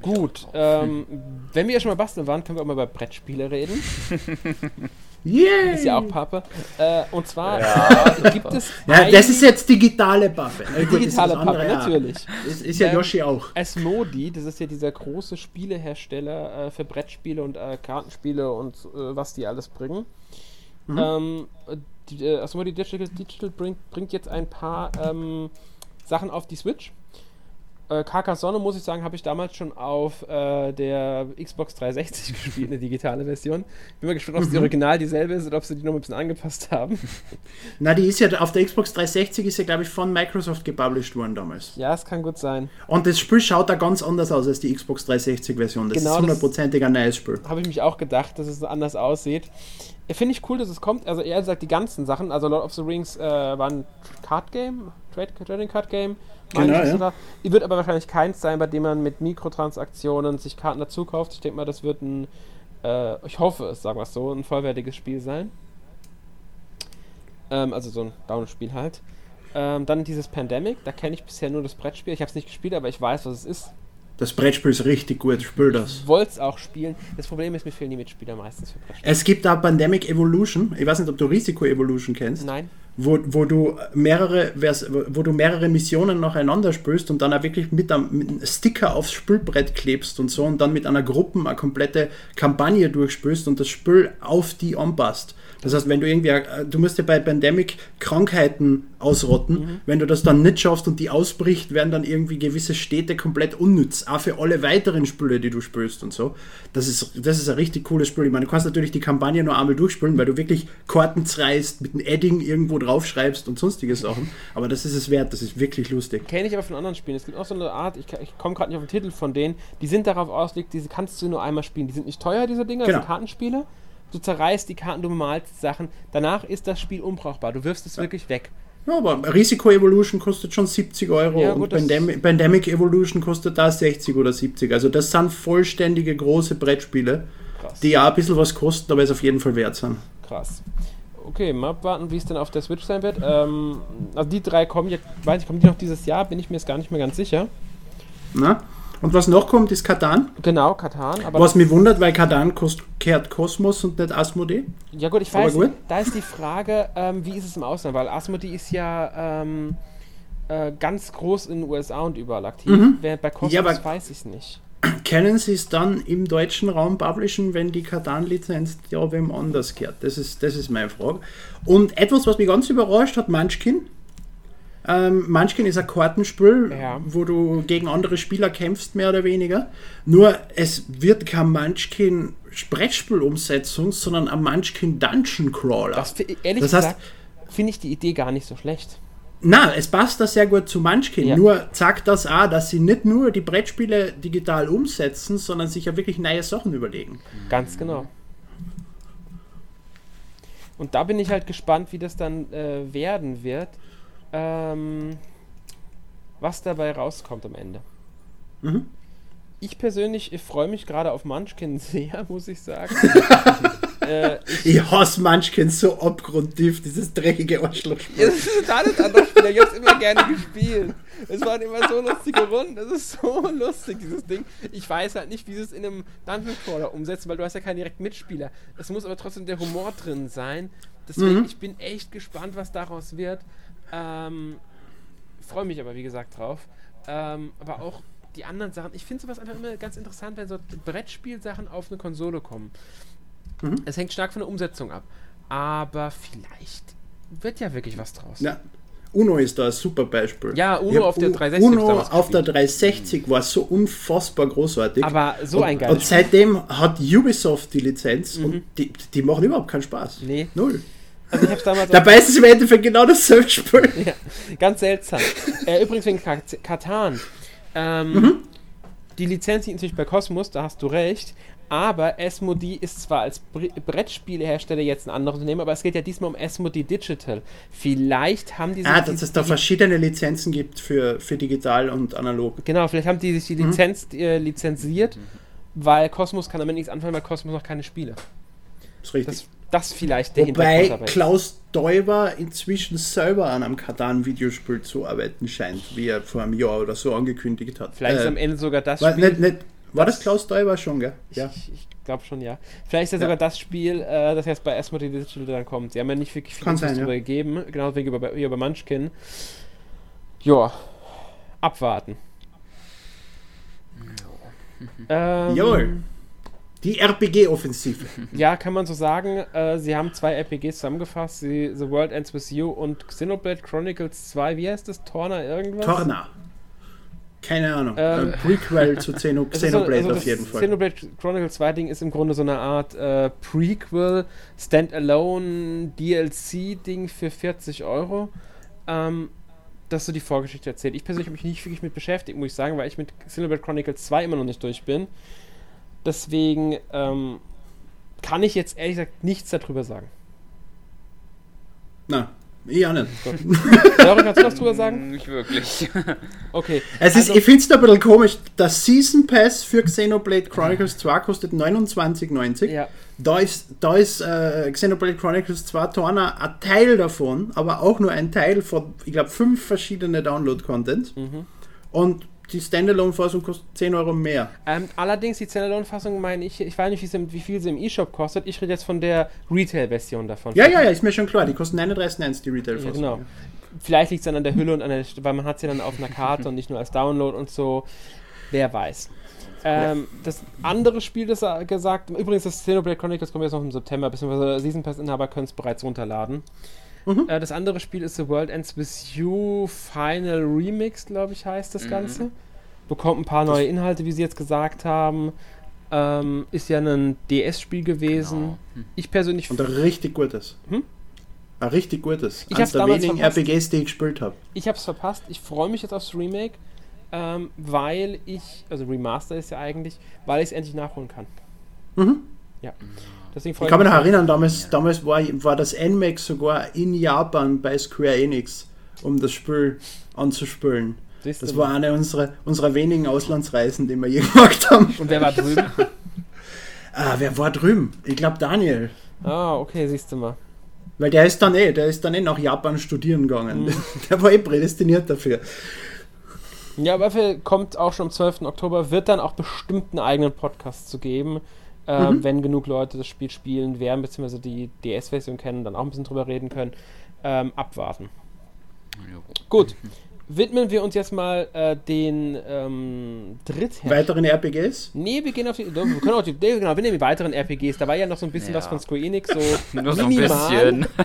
Gut, ähm, wenn wir ja schon mal basteln waren, können wir auch mal über Brettspiele reden. Yeah! Ist ja auch Pappe. Äh, und zwar gibt es. Ja, das ist jetzt digitale Buffe. Na gut, das ist digitale das Pappe, ja. natürlich. Ist, ist ja Ähm, Yoshi auch. Asmodi, das ist ja dieser große Spielehersteller äh, für Brettspiele und äh, Kartenspiele und äh, was die alles bringen. Mhm. Ähm, die, äh, Asmodi Digital, Digital bringt, bringt jetzt ein paar ähm, Sachen auf die Switch. Äh, Carcassonne, muss ich sagen, habe ich damals schon auf äh, der Xbox 360 gespielt, eine digitale Version. Bin mal gespannt, ob es die Mhm. Original dieselbe ist oder ob sie die noch ein bisschen angepasst haben. Na, die ist ja auf der Xbox 360 ist ja, glaube ich, von Microsoft gepublished worden damals. Ja, es kann gut sein. Und das Spiel schaut da ganz anders aus als die Xbox 360-Version. Das Genau, ist hundertprozentig ein neues Spiel. habe ich mich auch gedacht, dass es so anders aussieht. Ja, Finde ich cool, dass es kommt. Also er sagt die ganzen Sachen. Also Lord of the Rings äh, war ein Card Game, Trade, Trading Card Game. Genau, ich, ja. da. Wird aber wahrscheinlich keins sein, bei dem man mit Mikrotransaktionen sich Karten dazu kauft. Ich denke mal, das wird ein, äh, ich hoffe es, sagen wir es so, ein vollwertiges Spiel sein. Ähm, also so ein Down-Spiel halt. Ähm, dann dieses Pandemic, da kenne ich bisher nur das Brettspiel. Ich habe es nicht gespielt, aber ich weiß, was es ist. Das Brettspiel ist richtig gut, spiel das. Ich wollte es auch spielen. Das Problem ist, mir fehlen die Mitspieler meistens für Brettspiele. Es gibt da Pandemic Evolution. Ich weiß nicht, ob du Risiko Evolution kennst. Nein. wo, wo du mehrere wo du mehrere Missionen nacheinander spielst und dann auch wirklich mit einem, mit einem Sticker aufs Spielbrett klebst und so und dann mit einer Gruppe eine komplette Kampagne durchspielst und das Spiel auf die anpasst. Das heißt, wenn du irgendwie, äh, du musst ja bei Pandemic Krankheiten ausrotten, wenn du das dann nicht schaffst und die ausbricht, werden dann irgendwie gewisse Städte komplett unnütz, auch für alle weiteren Spiele, die du spielst und so. Das ist, das ist ein richtig cooles Spiel. Ich meine, du kannst natürlich die Kampagne nur einmal durchspielen, weil du wirklich Karten zerreißt, mit einem Edding irgendwo draufschreibst und sonstige Sachen. Aber das ist es wert, das ist wirklich lustig. Kenne ich aber von anderen Spielen. Es gibt auch so eine Art, ich, ich komme gerade nicht auf den Titel von denen, die sind darauf ausgelegt, diese kannst du nur einmal spielen. Die sind nicht teuer, diese Dinger, Genau. diese Kartenspiele. Du zerreißt die Karten, du malst Sachen. Danach ist das Spiel unbrauchbar. Du wirfst es wirklich weg. Ja, aber Risiko Evolution kostet schon 70 Euro Ja, und gut, das- Pandemic, Pandemic Evolution kostet da 60 oder 70. Also das sind vollständige große Brettspiele, Krass. die ja ein bisschen was kosten, aber es auf jeden Fall wert sind. Krass. Okay, mal abwarten, wie es denn auf der Switch sein wird. Ähm, also die drei kommen jetzt, weiß ich, kommen die noch dieses Jahr, bin ich mir jetzt gar nicht mehr ganz sicher. Na? Und was noch kommt, ist Katan. Genau, Katan. Was mich wundert, weil Katan kehrt Kosmos und nicht Asmodee. Ja gut, ich weiß, gut. da ist die Frage, ähm, wie ist es im Ausland, weil Asmodee ist ja, ähm, äh, ganz groß in den USA und überall aktiv. Mhm. Während bei Cosmos ja, weiß ich es nicht. Können Sie es dann im deutschen Raum publishen, wenn die Katan-Lizenz ja wem anders gehört? Das ist, das ist meine Frage. Und etwas, was mich ganz überrascht hat, Munchkin. Ähm, Munchkin ist ein Kartenspiel, ja. wo du gegen andere Spieler kämpfst, mehr oder weniger. Nur es wird kein Munchkin Brettspielumsetzung, sondern ein Munchkin Dungeon Crawler. Das, ehrlich das gesagt, finde ich die Idee gar nicht so schlecht. Na, es passt da sehr gut zu Munchkin. Ja. Nur sagt das auch, dass sie nicht nur die Brettspiele digital umsetzen, sondern sich ja wirklich neue Sachen überlegen. Ganz genau. Und da bin ich halt gespannt, wie das dann äh, werden wird. Ähm, was dabei rauskommt am Ende. Mhm. Ich persönlich freue mich gerade auf Munchkin sehr, muss ich sagen. äh, ich, ich hasse Munchkin so abgrundtief, dieses dreckige Arschlochspiel. Das ist total das andere Spiel. Ich habe es immer gerne gespielt. Es waren immer so lustige Runden. Das ist so lustig, dieses Ding. Ich weiß halt nicht, wie sie es in einem Dungeon Crawler umsetzen, weil du hast ja keinen direkten Mitspieler. Es muss aber trotzdem der Humor drin sein. Deswegen, mhm. ich bin echt gespannt, was daraus wird. Ähm, freue mich aber, wie gesagt, drauf. Ähm, aber auch die anderen Sachen. Ich finde sowas einfach immer ganz interessant, wenn so Brettspielsachen auf eine Konsole kommen. Mhm. Es hängt stark von der Umsetzung ab. Aber vielleicht wird ja wirklich was draus. Ja. Uno ist da ein super Beispiel. Ja, Uno auf der 360. Uno auf der 360 war so unfassbar großartig. Aber so ein geiles Und seitdem hat Ubisoft die Lizenz mhm. und die, die machen überhaupt keinen Spaß. Nee. Null. Also ich hab's damals Dabei ist es im Endeffekt genau dasselbe Spiel. Ja, ganz seltsam. äh, übrigens wegen Katan. Ähm, mhm. Die Lizenz liegt natürlich bei Cosmos, da hast du recht. Aber Asmodee ist zwar als Brettspielhersteller jetzt ein anderes Unternehmen, aber es geht ja diesmal um Asmodee Digital. Vielleicht haben die Ah, dass es da verschiedene Lizenzen gibt für, für digital und analog. Genau, vielleicht haben die sich die mhm. Lizenz mhm. äh, lizenziert, weil Cosmos kann damit nichts anfangen, weil Cosmos noch keine Spiele. Das ist richtig. Das, das vielleicht der Wobei Klaus Däuber inzwischen selber an einem Katan-Videospiel zu arbeiten scheint, wie er vor einem Jahr oder so angekündigt hat. Vielleicht äh, ist am Ende sogar das war, Spiel. Nicht, nicht, war das, das Klaus Däuber schon, gell? Ja. Ich, ich glaube schon, ja. Vielleicht ist ja, ja, sogar das Spiel, äh, das jetzt bei Asmodee Digital dann kommt. Sie haben ja nicht wirklich viel sein, darüber ja. gegeben, genau wie über, wie über Munchkin. Ja, abwarten. Ähm, Jawohl. Die RPG-Offensive. Ja, kann man so sagen. Äh, sie haben zwei RPGs zusammengefasst: sie, The World Ends With You und Xenoblade Chronicles 2. Wie heißt das? Torna irgendwas? Torna. Keine Ahnung. Ähm, Prequel zu Xeno Xenoblade also, also auf jeden Fall. Xenoblade Chronicles 2 Ding ist im Grunde so eine Art äh, Prequel, Standalone DLC Ding für 40 Euro. Ähm, das so die Vorgeschichte erzählt. Ich persönlich habe mich nicht wirklich mit beschäftigt, muss ich sagen, weil ich mit Xenoblade Chronicles 2 immer noch nicht durch bin. Deswegen ähm, kann ich jetzt ehrlich gesagt nichts darüber sagen. Na, ich auch nicht. Darum kannst du was drüber sagen? Nicht wirklich. Okay. Es ist, also, ich finde es ein bisschen komisch. Der Season Pass für Xenoblade Chronicles 2 kostet 29,90. Ja. Da ist, da ist äh, Xenoblade Chronicles 2 Torna ein Teil davon, aber auch nur ein Teil von, ich glaube, fünf verschiedene Download-Contents. Mhm. Und die Standalone-Fassung kostet 10 Euro mehr. Ähm, allerdings, die Standalone-Fassung meine ich, ich weiß nicht, wie, viel sie im E-Shop kostet. Ich rede jetzt von der Retail-Version davon. Ja, ja, ja, ist mir schon klar. Die kosten 39,1 die Retail-Fassung. Ja, genau. Vielleicht liegt es dann an der Hülle und an der, weil man hat sie dann auf einer Karte und nicht nur als Download und so. Wer weiß. Ähm, das andere Spiel, das er gesagt, übrigens das Xenoblade Chronicles kommt jetzt noch im September, beziehungsweise Season Pass-Inhaber können es bereits runterladen. Mhm. Äh, das andere Spiel ist The World Ends With You Final Remix, glaube ich, heißt das mhm. Ganze. Bekommt ein paar neue Inhalte, wie sie jetzt gesagt haben. Ähm, ist ja ein DS-Spiel gewesen. Genau. Hm. Ich persönlich. Und ein richtig gutes. Hm? Ein richtig gutes. Ich Eines der wenigen verpasst. RPGs, die ich gespielt habe. Ich habe es verpasst. Ich freue mich jetzt aufs Remake, ähm, weil ich, also Remaster ist ja eigentlich, weil ich es endlich nachholen kann. Mhm. Ja. Deswegen ich kann mich noch erinnern, damals, ja. damals war, war das NMAX sogar in Japan bei Square Enix, um das Spiel anzuspülen. Das war eine unserer, unserer wenigen Auslandsreisen, die wir je gemacht haben. Und wer war drüben? ah, wer war drüben? Ich glaube Daniel. Ah, okay, siehst du mal. Weil der ist dann eh, der ist dann eh nach Japan studieren gegangen. Mhm. Der war eh prädestiniert dafür. Ja, aber kommt auch schon am 12. Oktober, wird dann auch bestimmt einen eigenen Podcast zu geben äh, mhm. wenn genug Leute das Spiel spielen werden, beziehungsweise die DS-Version kennen, dann auch ein bisschen drüber reden können. Ähm, abwarten. Jo. Gut. widmen wir uns jetzt mal äh, den ähm, Dritthersteller. Weiteren RPGs? Nee, wir gehen auf die. Wir können auch die. Nee, genau, wir nehmen die weiteren RPGs. Da war ja noch so ein bisschen Ja. was von Square Enix, so. Nur so ein minimal. bisschen.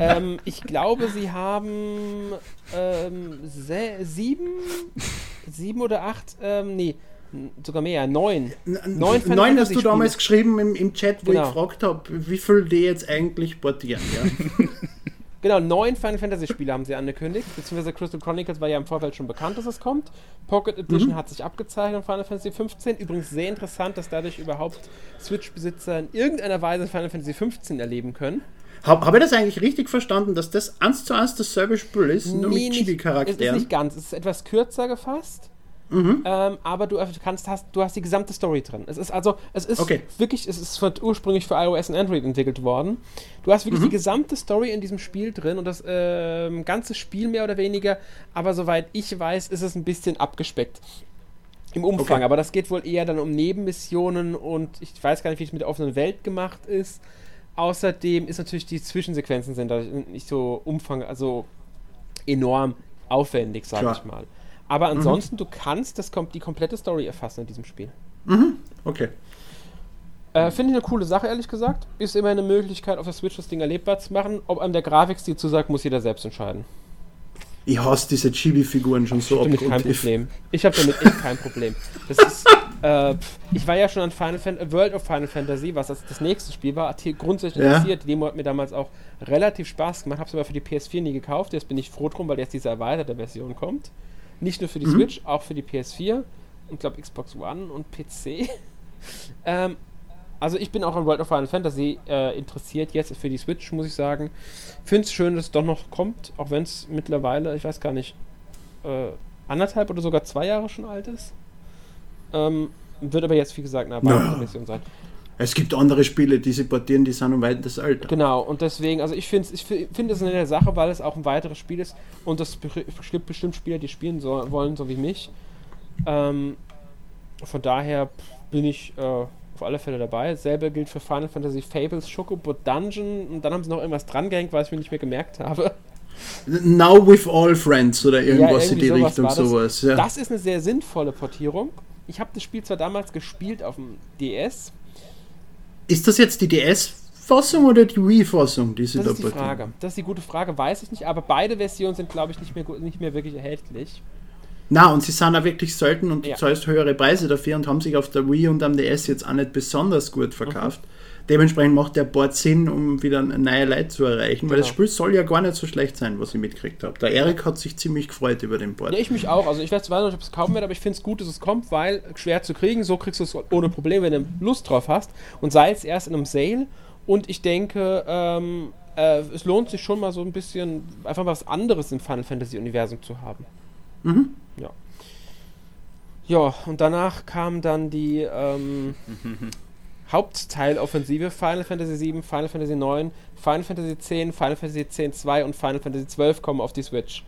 Ähm, ich glaube, sie haben ähm, sieben, sieben oder acht, ähm, nee, sogar mehr, neun. Neun Neun hast du damals geschrieben im, im Chat, wo Genau. ich gefragt habe, wie viel die jetzt eigentlich portieren. Ja? Genau, neun Final Fantasy Spiele haben sie angekündigt, beziehungsweise Crystal Chronicles war ja im Vorfeld schon bekannt, dass es kommt. Pocket Edition hat sich abgezeichnet in Final Fantasy 15. Übrigens sehr interessant, dass dadurch überhaupt Switch-Besitzer in irgendeiner Weise Final Fantasy 15 erleben können. Habe hab ich das eigentlich richtig verstanden, dass das eins zu eins dasselbe Spiel ist, nur Nee, mit nicht- Es ist Chibi-Charakteren? nicht ganz, es ist etwas kürzer gefasst. Mhm. Ähm, aber du kannst, hast, du hast die gesamte Story drin. Es ist also, es ist Okay. wirklich, es ist ursprünglich für iOS und Android entwickelt worden. Du hast Mhm. wirklich die gesamte Story in diesem Spiel drin und das ähm, ganze Spiel mehr oder weniger, aber soweit ich weiß, ist es ein bisschen abgespeckt. Im Umfang, Okay. aber das geht wohl eher dann um Nebenmissionen und ich weiß gar nicht, wie es mit der offenen Welt gemacht ist. Außerdem ist natürlich die Zwischensequenzen sind nicht so umfang, also enorm aufwendig, sage ich mal. Aber ansonsten, du kannst das, die komplette Story erfassen in diesem Spiel. Okay. Äh, Finde ich eine coole Sache, ehrlich gesagt. Ist immer eine Möglichkeit, auf der Switch das Ding erlebbar zu machen. Ob einem der Grafikstil zusagt, muss jeder selbst entscheiden. Ich hasse diese Chibi-Figuren schon so Damit kein. Problem. Ich habe damit echt kein Problem. Das ist, äh, ich war ja schon an Final Fan äh, World of Final Fantasy, was das, das nächste Spiel war, grundsätzlich Ja. interessiert. Die Demo hat mir damals auch relativ Spaß gemacht, habe es aber für die PS4 nie gekauft. Jetzt bin ich froh drum, weil jetzt diese erweiterte Version kommt. Nicht nur für die Mhm. Switch, auch für die PS4 und glaube Xbox One und PC. ähm, also ich bin auch an World of Final Fantasy äh, interessiert, jetzt für die Switch, muss ich sagen. Finde es schön, dass es doch noch kommt, auch wenn es mittlerweile, ich weiß gar nicht, äh, anderthalb oder sogar zwei Jahre schon alt ist. Ähm, wird aber jetzt, wie gesagt, eine. Version sein. Es gibt andere Spiele, die sie portieren, die sind um weit das Alter. Genau, und deswegen, also ich finde ich finde es eine nette Sache, weil es auch ein weiteres Spiel ist und das be- bestimmt, Spieler, die spielen so, wollen, so wie mich. Ähm, von daher bin ich äh, auf alle Fälle dabei. Selber gilt für Final Fantasy Fables Chocobo Dungeon und dann haben sie noch irgendwas drangehängt, was ich mir nicht mehr gemerkt habe. Now with all friends oder irgendwas in irgendwie die Richtung das. sowas. Ja. Das ist eine sehr sinnvolle Portierung. Ich habe das Spiel zwar damals gespielt auf dem DS, Ist das jetzt die DS-Fassung oder die Wii-Fassung, die sie das da ist die? Frage. Das ist die gute Frage, weiß ich nicht, aber beide Versionen sind, glaube ich, nicht mehr, nicht mehr wirklich erhältlich. Na, und sie sind auch wirklich selten und du Ja. zahlst höhere Preise dafür und haben sich auf der Wii und am DS jetzt auch nicht besonders gut verkauft. Mhm. Dementsprechend macht der Board Sinn, um wieder neue Leute zu erreichen, weil das Genau. Spiel soll ja gar nicht so schlecht sein, was ich mitgekriegt habe. Der Erik hat sich ziemlich gefreut über den Board. Ja, ich mich auch. Also ich weiß nicht, ob es kaufen werde, aber ich finde es gut, dass es kommt, weil schwer zu kriegen, so kriegst du es ohne Probleme, wenn du Lust drauf hast. Und sei es erst in einem Sale. Und ich denke, ähm, äh, es lohnt sich schon mal so ein bisschen einfach was anderes im Final Fantasy Universum zu haben. Mhm. Ja. Ja, und danach kam dann die ähm, Hauptteiloffensive Final Fantasy VII, Final Fantasy IX, Final Fantasy X, Final Fantasy X-2 und Final Fantasy XII kommen auf die Switch.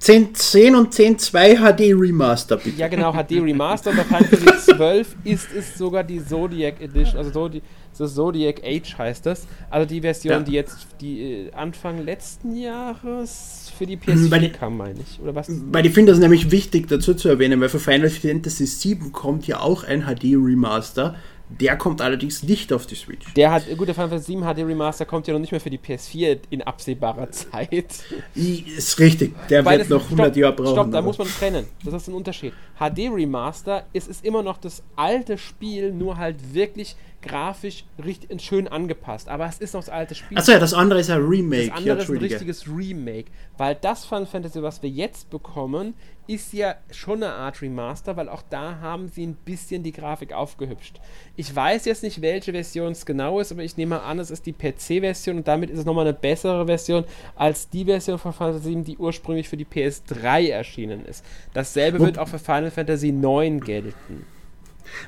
10.10 und 10.2 HD Remaster, bitte. Ja, genau, HD Remaster. Bei Final Fantasy 12 ist es sogar die Zodiac Edition, also Zodi das Zodiac Age heißt das. Also die Version, Ja. die jetzt die äh, Anfang letzten Jahres für die PS4 Bei die- kam, meine ich. Oder was? Weil ich finde das nämlich wichtig dazu zu erwähnen, weil für Final Fantasy VII kommt ja auch ein HD Remaster. Der kommt allerdings nicht auf die Switch. Der hat, gut, der Final Fantasy 7 HD Remaster kommt ja noch nicht mehr für die PS4 in absehbarer Zeit. Ist richtig, der Weil wird noch 100 stopp, Jahre brauchen. Stopp, da muss man trennen. Das ist ein Unterschied. HD Remaster, es ist immer noch das alte Spiel, nur halt wirklich grafisch richtig schön angepasst. Aber es ist noch das alte Spiel. Achso, ja, das andere ist ein Remake. Das andere ja, ist ein richtiges Remake. Weil das Final Fantasy, was wir jetzt bekommen, ist ja schon eine Art Remaster, weil auch da haben sie ein bisschen die Grafik aufgehübscht. Ich weiß jetzt nicht, welche Version es genau ist, aber ich nehme an, es ist die PC-Version und damit ist es nochmal eine bessere Version als die Version von Final Fantasy VII, die ursprünglich für die PS3 erschienen ist. Dasselbe Wo- wird auch für Final Fantasy IX gelten.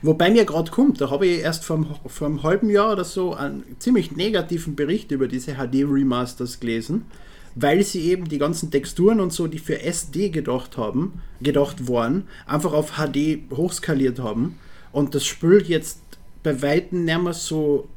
Wobei mir gerade kommt, da habe ich erst vor, einem- vor einem halben Jahr oder so einen ziemlich negativen Bericht über diese HD-Remasters gelesen, weil sie eben die ganzen Texturen und so, die für SD gedacht haben, gedacht waren, einfach auf HD hochskaliert haben. Und das Spiel jetzt bei Weitem nicht mehr so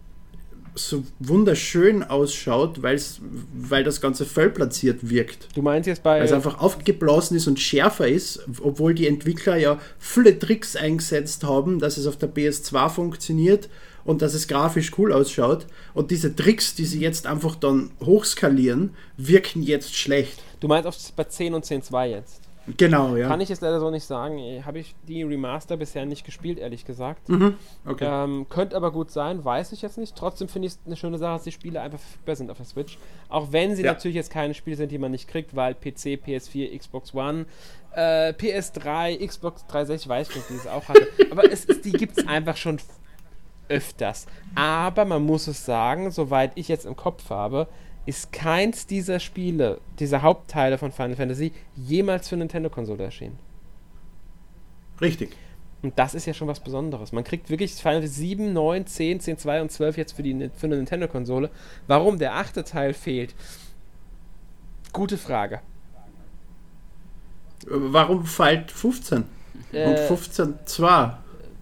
so wunderschön ausschaut, weil's, weil das Ganze voll platziert wirkt. Du meinst jetzt bei. Weil es einfach aufgeblasen ist und schärfer ist, obwohl die Entwickler ja viele Tricks eingesetzt haben, dass es auf der PS2 funktioniert und dass es grafisch cool ausschaut. Und diese Tricks, die sie jetzt einfach dann hochskalieren, wirken jetzt schlecht. Du meinst auf, bei 10 und 10.2 jetzt? Genau, ja. Kann ich jetzt leider so nicht sagen. Habe ich die Remaster bisher nicht gespielt, ehrlich gesagt. Mhm, okay. Ähm, könnte aber gut sein, weiß ich jetzt nicht. Trotzdem finde ich es eine schöne Sache, dass die Spiele einfach verfügbar sind auf der Switch. Auch wenn sie Ja. natürlich jetzt keine Spiele sind, die man nicht kriegt, weil PC, PS4, Xbox One, äh, PS3, Xbox 360, weiß ich nicht, die es auch hatte. Aber es, ist- die gibt es einfach schon öfters. Aber man muss es sagen, soweit ich jetzt im Kopf habe, ist keins dieser Spiele, dieser Hauptteile von Final Fantasy, jemals für Nintendo-Konsole erschienen. Richtig. Und das ist ja schon was Besonderes. Man kriegt wirklich Final Fantasy 7, 9, 10, 10, 2 und 12 jetzt für, die, für eine Nintendo-Konsole. Warum der achte Teil fehlt? Gute Frage. Warum fällt 15? Und Äh, 15 2?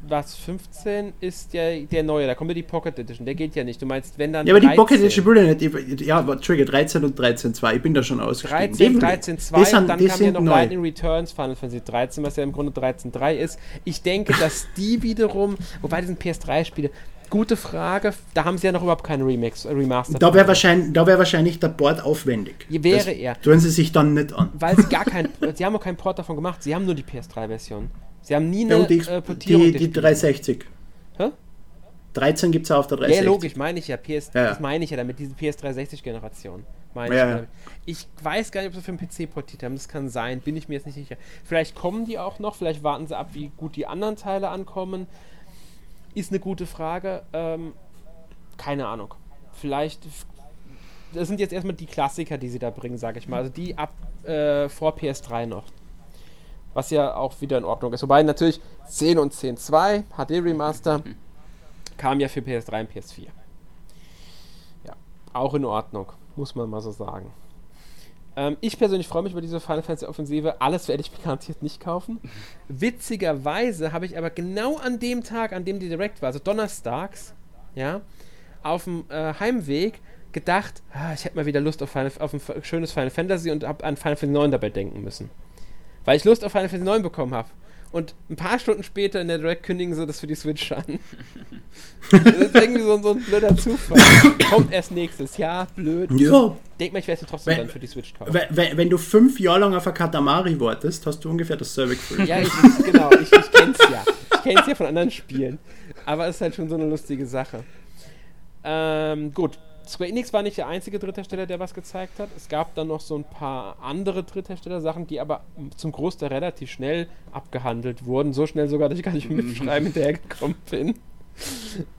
Was 15 ist ja der neue, da kommt ja die Pocket Edition, der geht ja nicht. Du meinst, wenn dann Ja, aber die 13. Pocket Edition ja nicht. Ja, aber, Entschuldige, 13 und 13 2. Ich bin da schon ausgestiegen. 13, Die- 13, die 2 sind- und dann die kam ja noch neu. Lightning Returns Final Fantasy 13, was ja im Grunde 13.3 ist. Ich denke, dass die wiederum, wobei die sind PS3-Spiele, gute Frage, da haben sie ja noch überhaupt keine Remix, äh, Remaster. Da wäre wahrscheinlich, da wär wahrscheinlich der Board aufwendig. Wäre das er. Tun sie sich dann nicht an. weil sie gar kein, sie haben auch keinen Port davon gemacht, sie haben nur die PS3-Version. Sie haben nie Ja, eine die, äh, Portierung. die, die Spiele. 360. Hä? 13 gibt es auch auf der Ja, 360. logisch, meine ich ja. PS, Ja, ja. Das meine ich ja damit, diese PS360-Generation. Meine Ja, ich, ja. damit. ich weiß gar nicht, ob sie für den PC portiert haben. Das kann sein, bin ich mir jetzt nicht sicher. Vielleicht kommen die auch noch, vielleicht warten sie ab, wie gut die anderen Teile ankommen. Ist eine gute Frage. Ähm, keine Ahnung. Vielleicht. Das sind jetzt erstmal die Klassiker, die sie da bringen, sage ich mal. Also die ab äh, vor PS3 noch. Was ja auch wieder in Ordnung ist. Wobei natürlich 10 und 10.2 HD Remaster kam ja für PS3 und PS4. Ja, auch in Ordnung, muss man mal so sagen. Ähm, ich persönlich freue mich über diese Final Fantasy Offensive. Alles werde ich garantiert nicht kaufen. Witzigerweise habe ich aber genau an dem Tag, an dem die Direct war, also donnerstags, ja, auf dem äh, Heimweg gedacht, ah, ich hätte mal wieder Lust auf, Final, auf ein schönes Final Fantasy und habe an Final Fantasy 9 dabei denken müssen. Weil ich Lust auf Final Fantasy 9 bekommen habe. Und ein paar Stunden später in der Direct kündigen sie das für die Switch an. das ist irgendwie so, so ein blöder Zufall. Kommt erst nächstes Jahr, blöd. Ja, Denk mal, ich werde es trotzdem Wenn- dann für die Switch kaufen. wenn, wenn, wenn du fünf Jahre lang auf ein Katamari wartest, hast du ungefähr dasselbe Gefühl. Ja, ich, ich, genau, ich, ich kenn's ja. Ich kenn's ja von anderen Spielen. Aber es ist halt schon so eine lustige Sache. Ähm, gut. Square Enix war nicht der einzige Dritthersteller, der was gezeigt hat. Es gab dann noch so ein paar andere Dritthersteller-Sachen, die aber zum Großteil relativ schnell abgehandelt wurden. So schnell sogar, dass ich gar nicht mit Schreiben hinterhergekommen bin.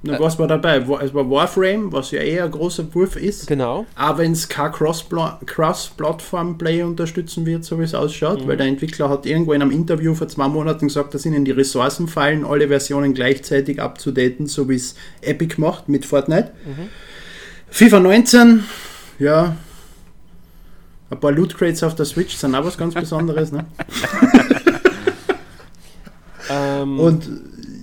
Na, was war dabei? Es war Warframe, was ja eher ein großer Wurf ist. Genau. Aber wenn es kein Cross-Pla- Cross-Plattform-Play unterstützen wird, so wie es ausschaut, weil der Entwickler hat irgendwo in einem Interview vor zwei Monaten gesagt, dass ihnen die Ressourcen fallen, alle Versionen gleichzeitig abzudaten, so wie es Epic macht mit Fortnite. FIFA 19, ja, ein paar Loot Crates auf der Switch sind auch was ganz Besonderes. Ne? Ähm, Und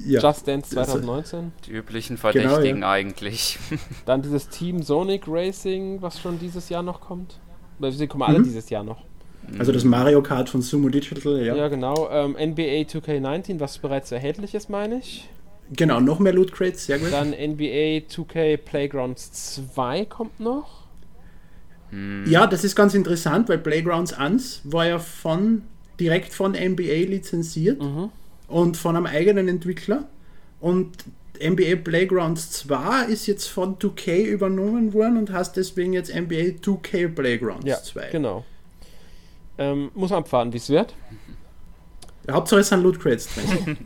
ja, Just Dance 2019. Die üblichen Genau, Verdächtigen eigentlich. Dann dieses Team Sonic Racing, was schon dieses Jahr noch kommt. Weil Sie kommen Mhm. alle dieses Jahr noch. also das Mario Kart von Sumo Digital, ja. Ja, genau. Ähm, NBA 2K19, was bereits erhältlich ist, meine ich. Genau, noch mehr Loot Crates, sehr gut. Dann NBA 2K Playgrounds 2 kommt noch. Ja, das ist ganz interessant, weil Playgrounds 1 war ja von direkt von NBA lizenziert und von einem eigenen Entwickler. Und NBA Playgrounds 2 ist jetzt von 2K übernommen worden und heißt deswegen jetzt NBA 2K Playgrounds Ja, 2. genau. Ähm, muss abwarten, wie es wird. Hauptsache es sind Loot Crates drin.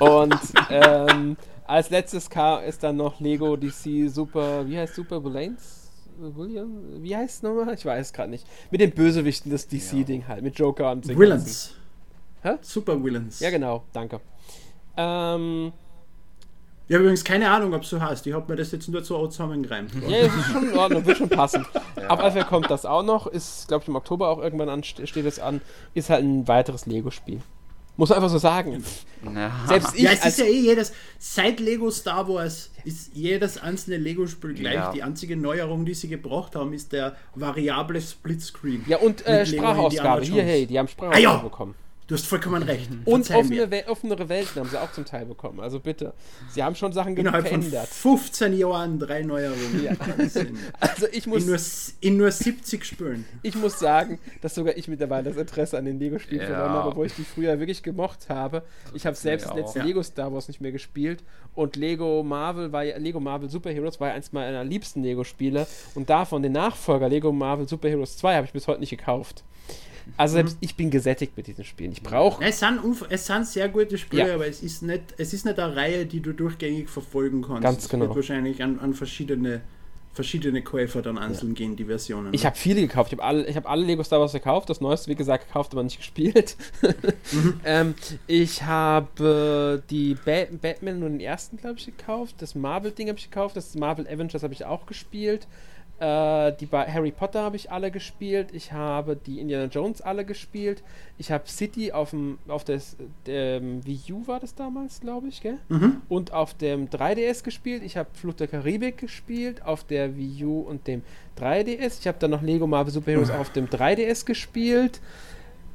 Und ähm, als letztes kam ist dann noch Lego DC Super, wie heißt Super Villains? William? Wie heißt es nochmal? Ich weiß es gerade nicht. Mit den Bösewichten des DC-Ding halt, mit Joker und den ganzen- Villains. Hä? Super Villains. Ja, genau, danke. Ähm, Ich habe übrigens keine Ahnung, ob es so heißt. Ich habe mir das jetzt nur so zusammengereimt. ja, es ist schon in Ordnung, wird schon passen. Auf jeden Fall kommt das auch noch, ist, glaube ich, im Oktober auch irgendwann an, ste- steht es an, ist halt ein weiteres Lego-Spiel. Muss einfach so sagen. Ja. Selbst ich ja, es als ist ja eh jedes, seit Lego Star Wars ist jedes einzelne Lego-Spiel gleich. Ja. Die einzige Neuerung, die sie gebracht haben, ist der variable Splitscreen. Ja, und äh, Sprachausgabe. Hier, hey, die haben Sprachausgabe Ah, ja. bekommen. Du hast vollkommen recht. Und Verzeih mir. offene, We offenere Welten haben sie auch zum Teil bekommen. Also bitte. Sie haben schon Sachen Innerhalb von verändert. 15 Jahren drei Neuerungen. Ja. Wahnsinn. Also ich muss, In, nur, in nur 70 Spielen. ich muss sagen, dass sogar ich mittlerweile das Interesse an den Lego-Spielen Ja. verloren habe, obwohl ich die früher wirklich gemocht habe. Ich habe selbst das letzte. Lego Star Wars nicht mehr gespielt und Lego Marvel war ja, Lego Marvel Super Heroes war ja eins meiner liebsten Lego-Spiele und davon den Nachfolger Lego Marvel Super Heroes 2 habe ich bis heute nicht gekauft. Also Mhm. selbst ich bin gesättigt mit diesen Spielen. Ich brauche Es sind, es sind sehr gute Spiele, Ja. aber es ist, nicht, es ist nicht eine Reihe, die du durchgängig verfolgen kannst. Ganz es genau. wird wahrscheinlich an, an verschiedene, verschiedene Käufer dann einzeln gehen, die Versionen. Ich habe viele gekauft. Ich habe alle, ich hab alle Lego Star Wars gekauft. Das neueste, wie gesagt, gekauft, aber nicht gespielt. ähm, ich habe die ba Batman nur den ersten, glaube ich, gekauft. Das Marvel-Ding habe ich gekauft. Das Marvel Avengers habe ich auch gespielt. Äh, die bei Harry Potter habe ich alle gespielt. Ich habe die Indiana Jones alle gespielt. Ich habe City auf dem auf das ähm, Wii U war das damals, glaube ich, gell? Mhm. Und auf dem 3DS gespielt. Ich habe Flucht der Karibik gespielt auf der Wii U und dem 3DS. Ich habe dann noch Lego Marvel Super Heroes auf dem 3DS gespielt.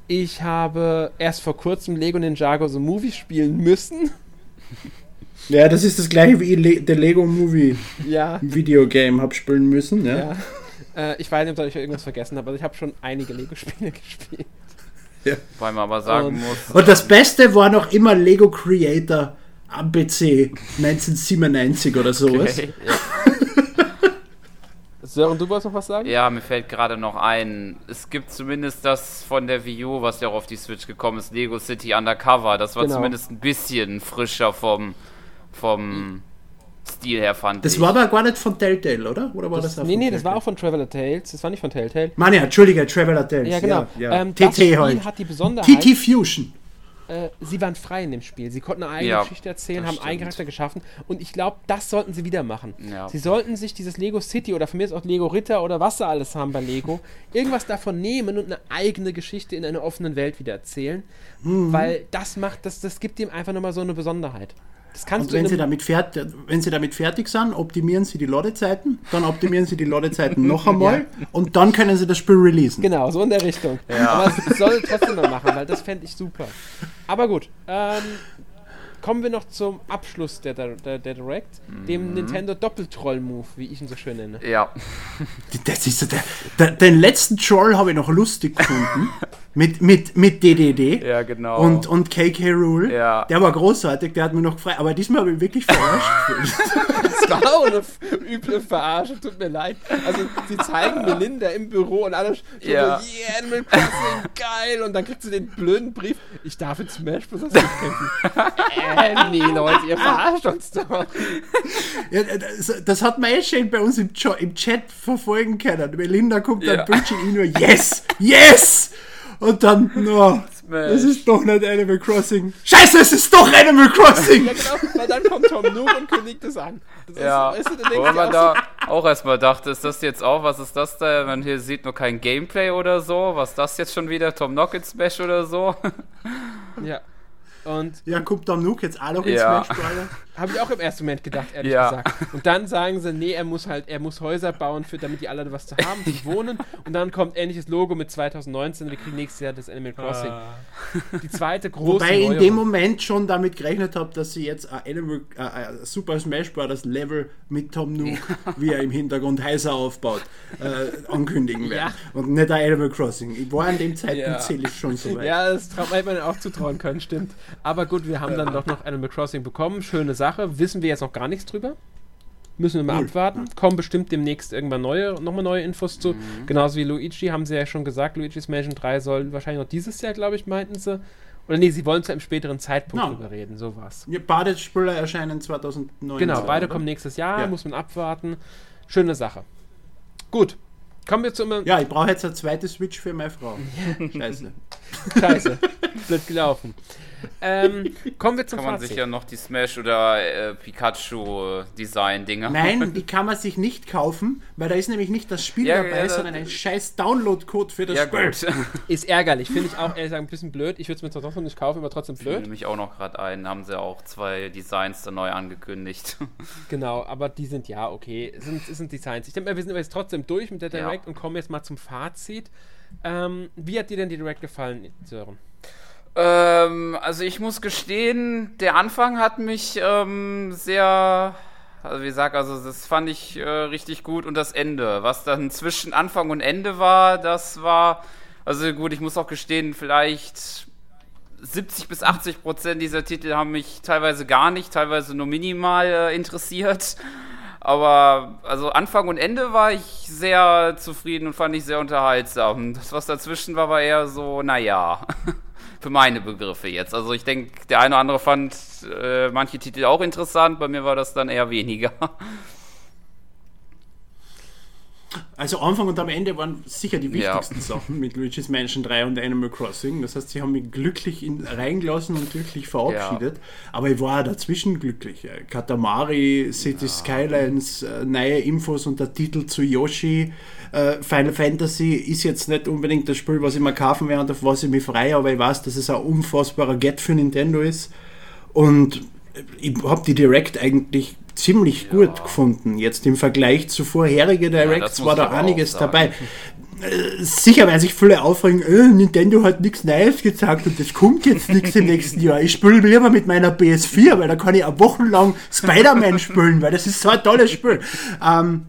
Ich habe erst vor kurzem Lego Ninjago The Movie spielen müssen. ja, das ist das gleiche wie Le der Lego Movie Ja. Videogame hab spielen müssen. Ja. ja. Äh, ich weiß nicht, ob ich irgendwas vergessen habe, aber ich habe schon einige Lego-Spiele gespielt. Weil man aber sagen Und- muss, Und das Beste war noch immer Lego Creator ABC 1997 oder sowas. okay. Sören, du wolltest noch was sagen? Ja, mir fällt gerade noch ein, es gibt zumindest das von der Wii U, was ja auch auf die Switch gekommen ist, Lego City Undercover. Das war Genau. zumindest ein bisschen frischer vom, vom Stil her, fand Das ich. war aber gar nicht von Telltale, oder? Oder war Das, das, auch nee, von nee, das war Telltale? auch von Traveler Tales. Das war nicht von Telltale. Mann, ja, Entschuldige, Traveler Tales. Ja, genau. Ja, ja. Ähm, das TT Spiel halt. hat die Besonderheit, TT Fusion. äh, sie waren frei in dem Spiel. Sie konnten eine eigene Ja, Geschichte erzählen, das haben einen stimmt. Charakter geschaffen und ich glaube, das sollten sie wieder machen. Ja. Sie sollten sich dieses Lego City oder von mir ist auch Lego Ritter oder was sie alles haben bei Lego, irgendwas davon nehmen und eine eigene Geschichte in einer offenen Welt wieder erzählen, Mhm. weil das macht, das, das gibt ihm einfach nochmal so eine Besonderheit. Das kannst Und du wenn sie, damit fertig, wenn sie damit fertig sind, optimieren sie die Ladezeiten, dann optimieren sie die Ladezeiten noch einmal und dann können sie das Spiel releasen. Genau, so in der Richtung. Aber es soll trotzdem noch machen, weil das fände ich super. Aber gut, ähm, kommen wir noch zum Abschluss der, der, der Direct, Mhm. dem Nintendo Doppeltroll-Move, wie ich ihn so schön nenne. Ja, Das ist so der, der, den letzten Troll habe ich noch lustig gefunden. mit, mit, mit DDD. ja, genau. Und, und KK Rule, Ja. der war großartig, der hat mir noch gefreut. Aber diesmal habe ich mich wirklich verarscht. Das war auch eine üble Verarsche, tut mir leid. Also, sie zeigen Melinda im Büro und alle schon Ja. so, yeah, Animal Crossing, geil. Und dann kriegt sie den blöden Brief, ich darf in Smash Bros. nicht kämpfen. Äh, nee, Leute, ihr verarscht uns doch. Ja, das, das hat man eh schön bei uns im, Jo- im Chat verfolgen können. Melinda kommt Ja. dann Bildschirm in nur Yes! Yes! Und dann, no, Smash. das ist doch nicht Animal Crossing. Scheiße, es ist doch Animal Crossing! Ja, genau, weil dann kommt Tom Nook und kündigt es an. Das Ja, ist, weißt du, wo man auch da auch erstmal dachte, ist das jetzt auch, was ist das da? Man hier sieht nur kein Gameplay oder so. Was ist das jetzt schon wieder? Tom Nock in Smash oder so? so, ja. Und Ja, kommt dann Nook jetzt auch noch ins Ja. Smash Bros. Habe ich auch im ersten Moment gedacht, ehrlich Ja. gesagt. Und dann sagen sie, nee, er muss halt, er muss Häuser bauen, für, damit die alle was zu haben, zu wohnen. Und dann kommt ähnliches Logo mit 2019, wir kriegen nächstes Jahr das Animal Crossing. Die zweite große Wobei ich in dem Moment schon damit gerechnet habe, dass sie jetzt ein Animal, äh, ein Super Smash Bros. Level mit Tom Nook, wie er im Hintergrund Häuser aufbaut, äh, ankündigen werden. Und nicht ein Animal Crossing. Ich war an dem Zeitpunkt Ja. zähle ich schon so weit. Ja, das traut, hätte man auch zutrauen können, stimmt. Aber gut, wir haben dann doch noch Animal Crossing bekommen. Schöne Sache. Wissen wir jetzt noch gar nichts drüber. Müssen wir mal Null. abwarten. Kommen bestimmt demnächst irgendwann neue, nochmal neue Infos zu. Genauso wie Luigi, haben sie ja schon gesagt, Luigi's Mansion 3 soll wahrscheinlich noch dieses Jahr, glaube ich, meinten sie. Oder nee, sie wollen zu einem späteren Zeitpunkt Ja. drüber reden, so war's. Ja, beide Spiele erscheinen 2019. Genau, beide oder? kommen nächstes Jahr, Ja. muss man abwarten. Schöne Sache. Gut, kommen wir zu einem. Ja, ich brauche jetzt eine zweite Switch für meine Frau. Scheiße. Scheiße. Blöd gelaufen. Ähm, kommen wir zum Kann man Fazit. sich ja noch die Smash oder äh, Pikachu Design Dinger. Nein, die kann man sich nicht kaufen, weil da ist nämlich nicht das Spiel Ja, dabei, ja, sondern ein scheiß Download-Code für das Ja Spiel. gut. Ist ärgerlich, finde ich auch ehrlich gesagt ein bisschen blöd. Ich würde es mir zwar trotzdem nicht kaufen, aber trotzdem Blöd. blöd. nämlich auch noch gerade ein, haben sie auch zwei Designs da neu angekündigt. Genau, aber die sind ja okay. Es sind, sind Designs. Ich denke mal, wir sind aber jetzt trotzdem durch mit der Ja. Direct und kommen jetzt mal zum Fazit. Ähm, wie hat dir denn die Direct gefallen, Sören? Ähm, also ich muss gestehen, der Anfang hat mich ähm, sehr, also wie gesagt, also das fand ich äh, richtig gut und das Ende, was dann zwischen Anfang und Ende war, das war, also gut, ich muss auch gestehen, vielleicht 70 bis 80 Prozent dieser Titel haben mich teilweise gar nicht, teilweise nur minimal äh, interessiert. Aber also Anfang und Ende war ich sehr zufrieden und fand ich sehr unterhaltsam. Das, was dazwischen war, war eher so, naja. Für meine Begriffe jetzt. Also ich denke, der eine oder andere fand äh, manche Titel auch interessant, bei mir war das dann eher weniger. Also Anfang und am Ende waren sicher die Ja. wichtigsten Sachen mit Luigi's Mansion 3 und Animal Crossing. Das heißt, sie haben mich glücklich in, reingelassen und glücklich verabschiedet. Aber ich war auch dazwischen glücklich. Katamari, City Skylines, äh, neue Infos und der Titel zu Yoshi. Äh, Final Fantasy ist jetzt nicht unbedingt das Spiel, was ich mir kaufen werde und auf was ich mich freue, aber ich weiß, dass es ein unfassbarer Get für Nintendo ist. Und ich habe die Direct eigentlich ziemlich gut gefunden. Jetzt im Vergleich zu vorherigen Directs muss war da einiges dabei. Äh, Sicher werden sich viele aufregen, äh, Nintendo hat nichts Neues gezeigt und es kommt jetzt nichts im nächsten Jahr. Ich spiele lieber mit meiner PS4, weil da kann ich auch wochenlang Spider-Man spielen, weil das ist so ein tolles Spiel. Ähm,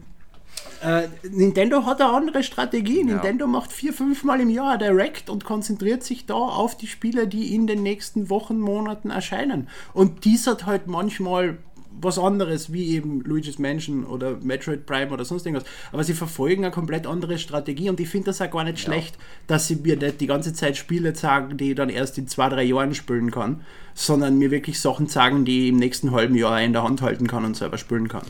äh, Nintendo hat eine andere Strategie. Nintendo macht vier, fünf Mal im Jahr Direct und konzentriert sich da auf die Spiele, die in den nächsten Wochen, Monaten erscheinen. Und dies hat halt manchmal was anderes, wie eben Luigi's Mansion oder Metroid Prime oder sonst irgendwas. Aber sie verfolgen eine komplett andere Strategie und ich finde das auch gar nicht schlecht, dass sie mir nicht die ganze Zeit Spiele zeigen, die ich dann erst in zwei, drei Jahren spielen kann, sondern mir wirklich Sachen zeigen, die ich im nächsten halben Jahr in der Hand halten kann und selber spielen kann.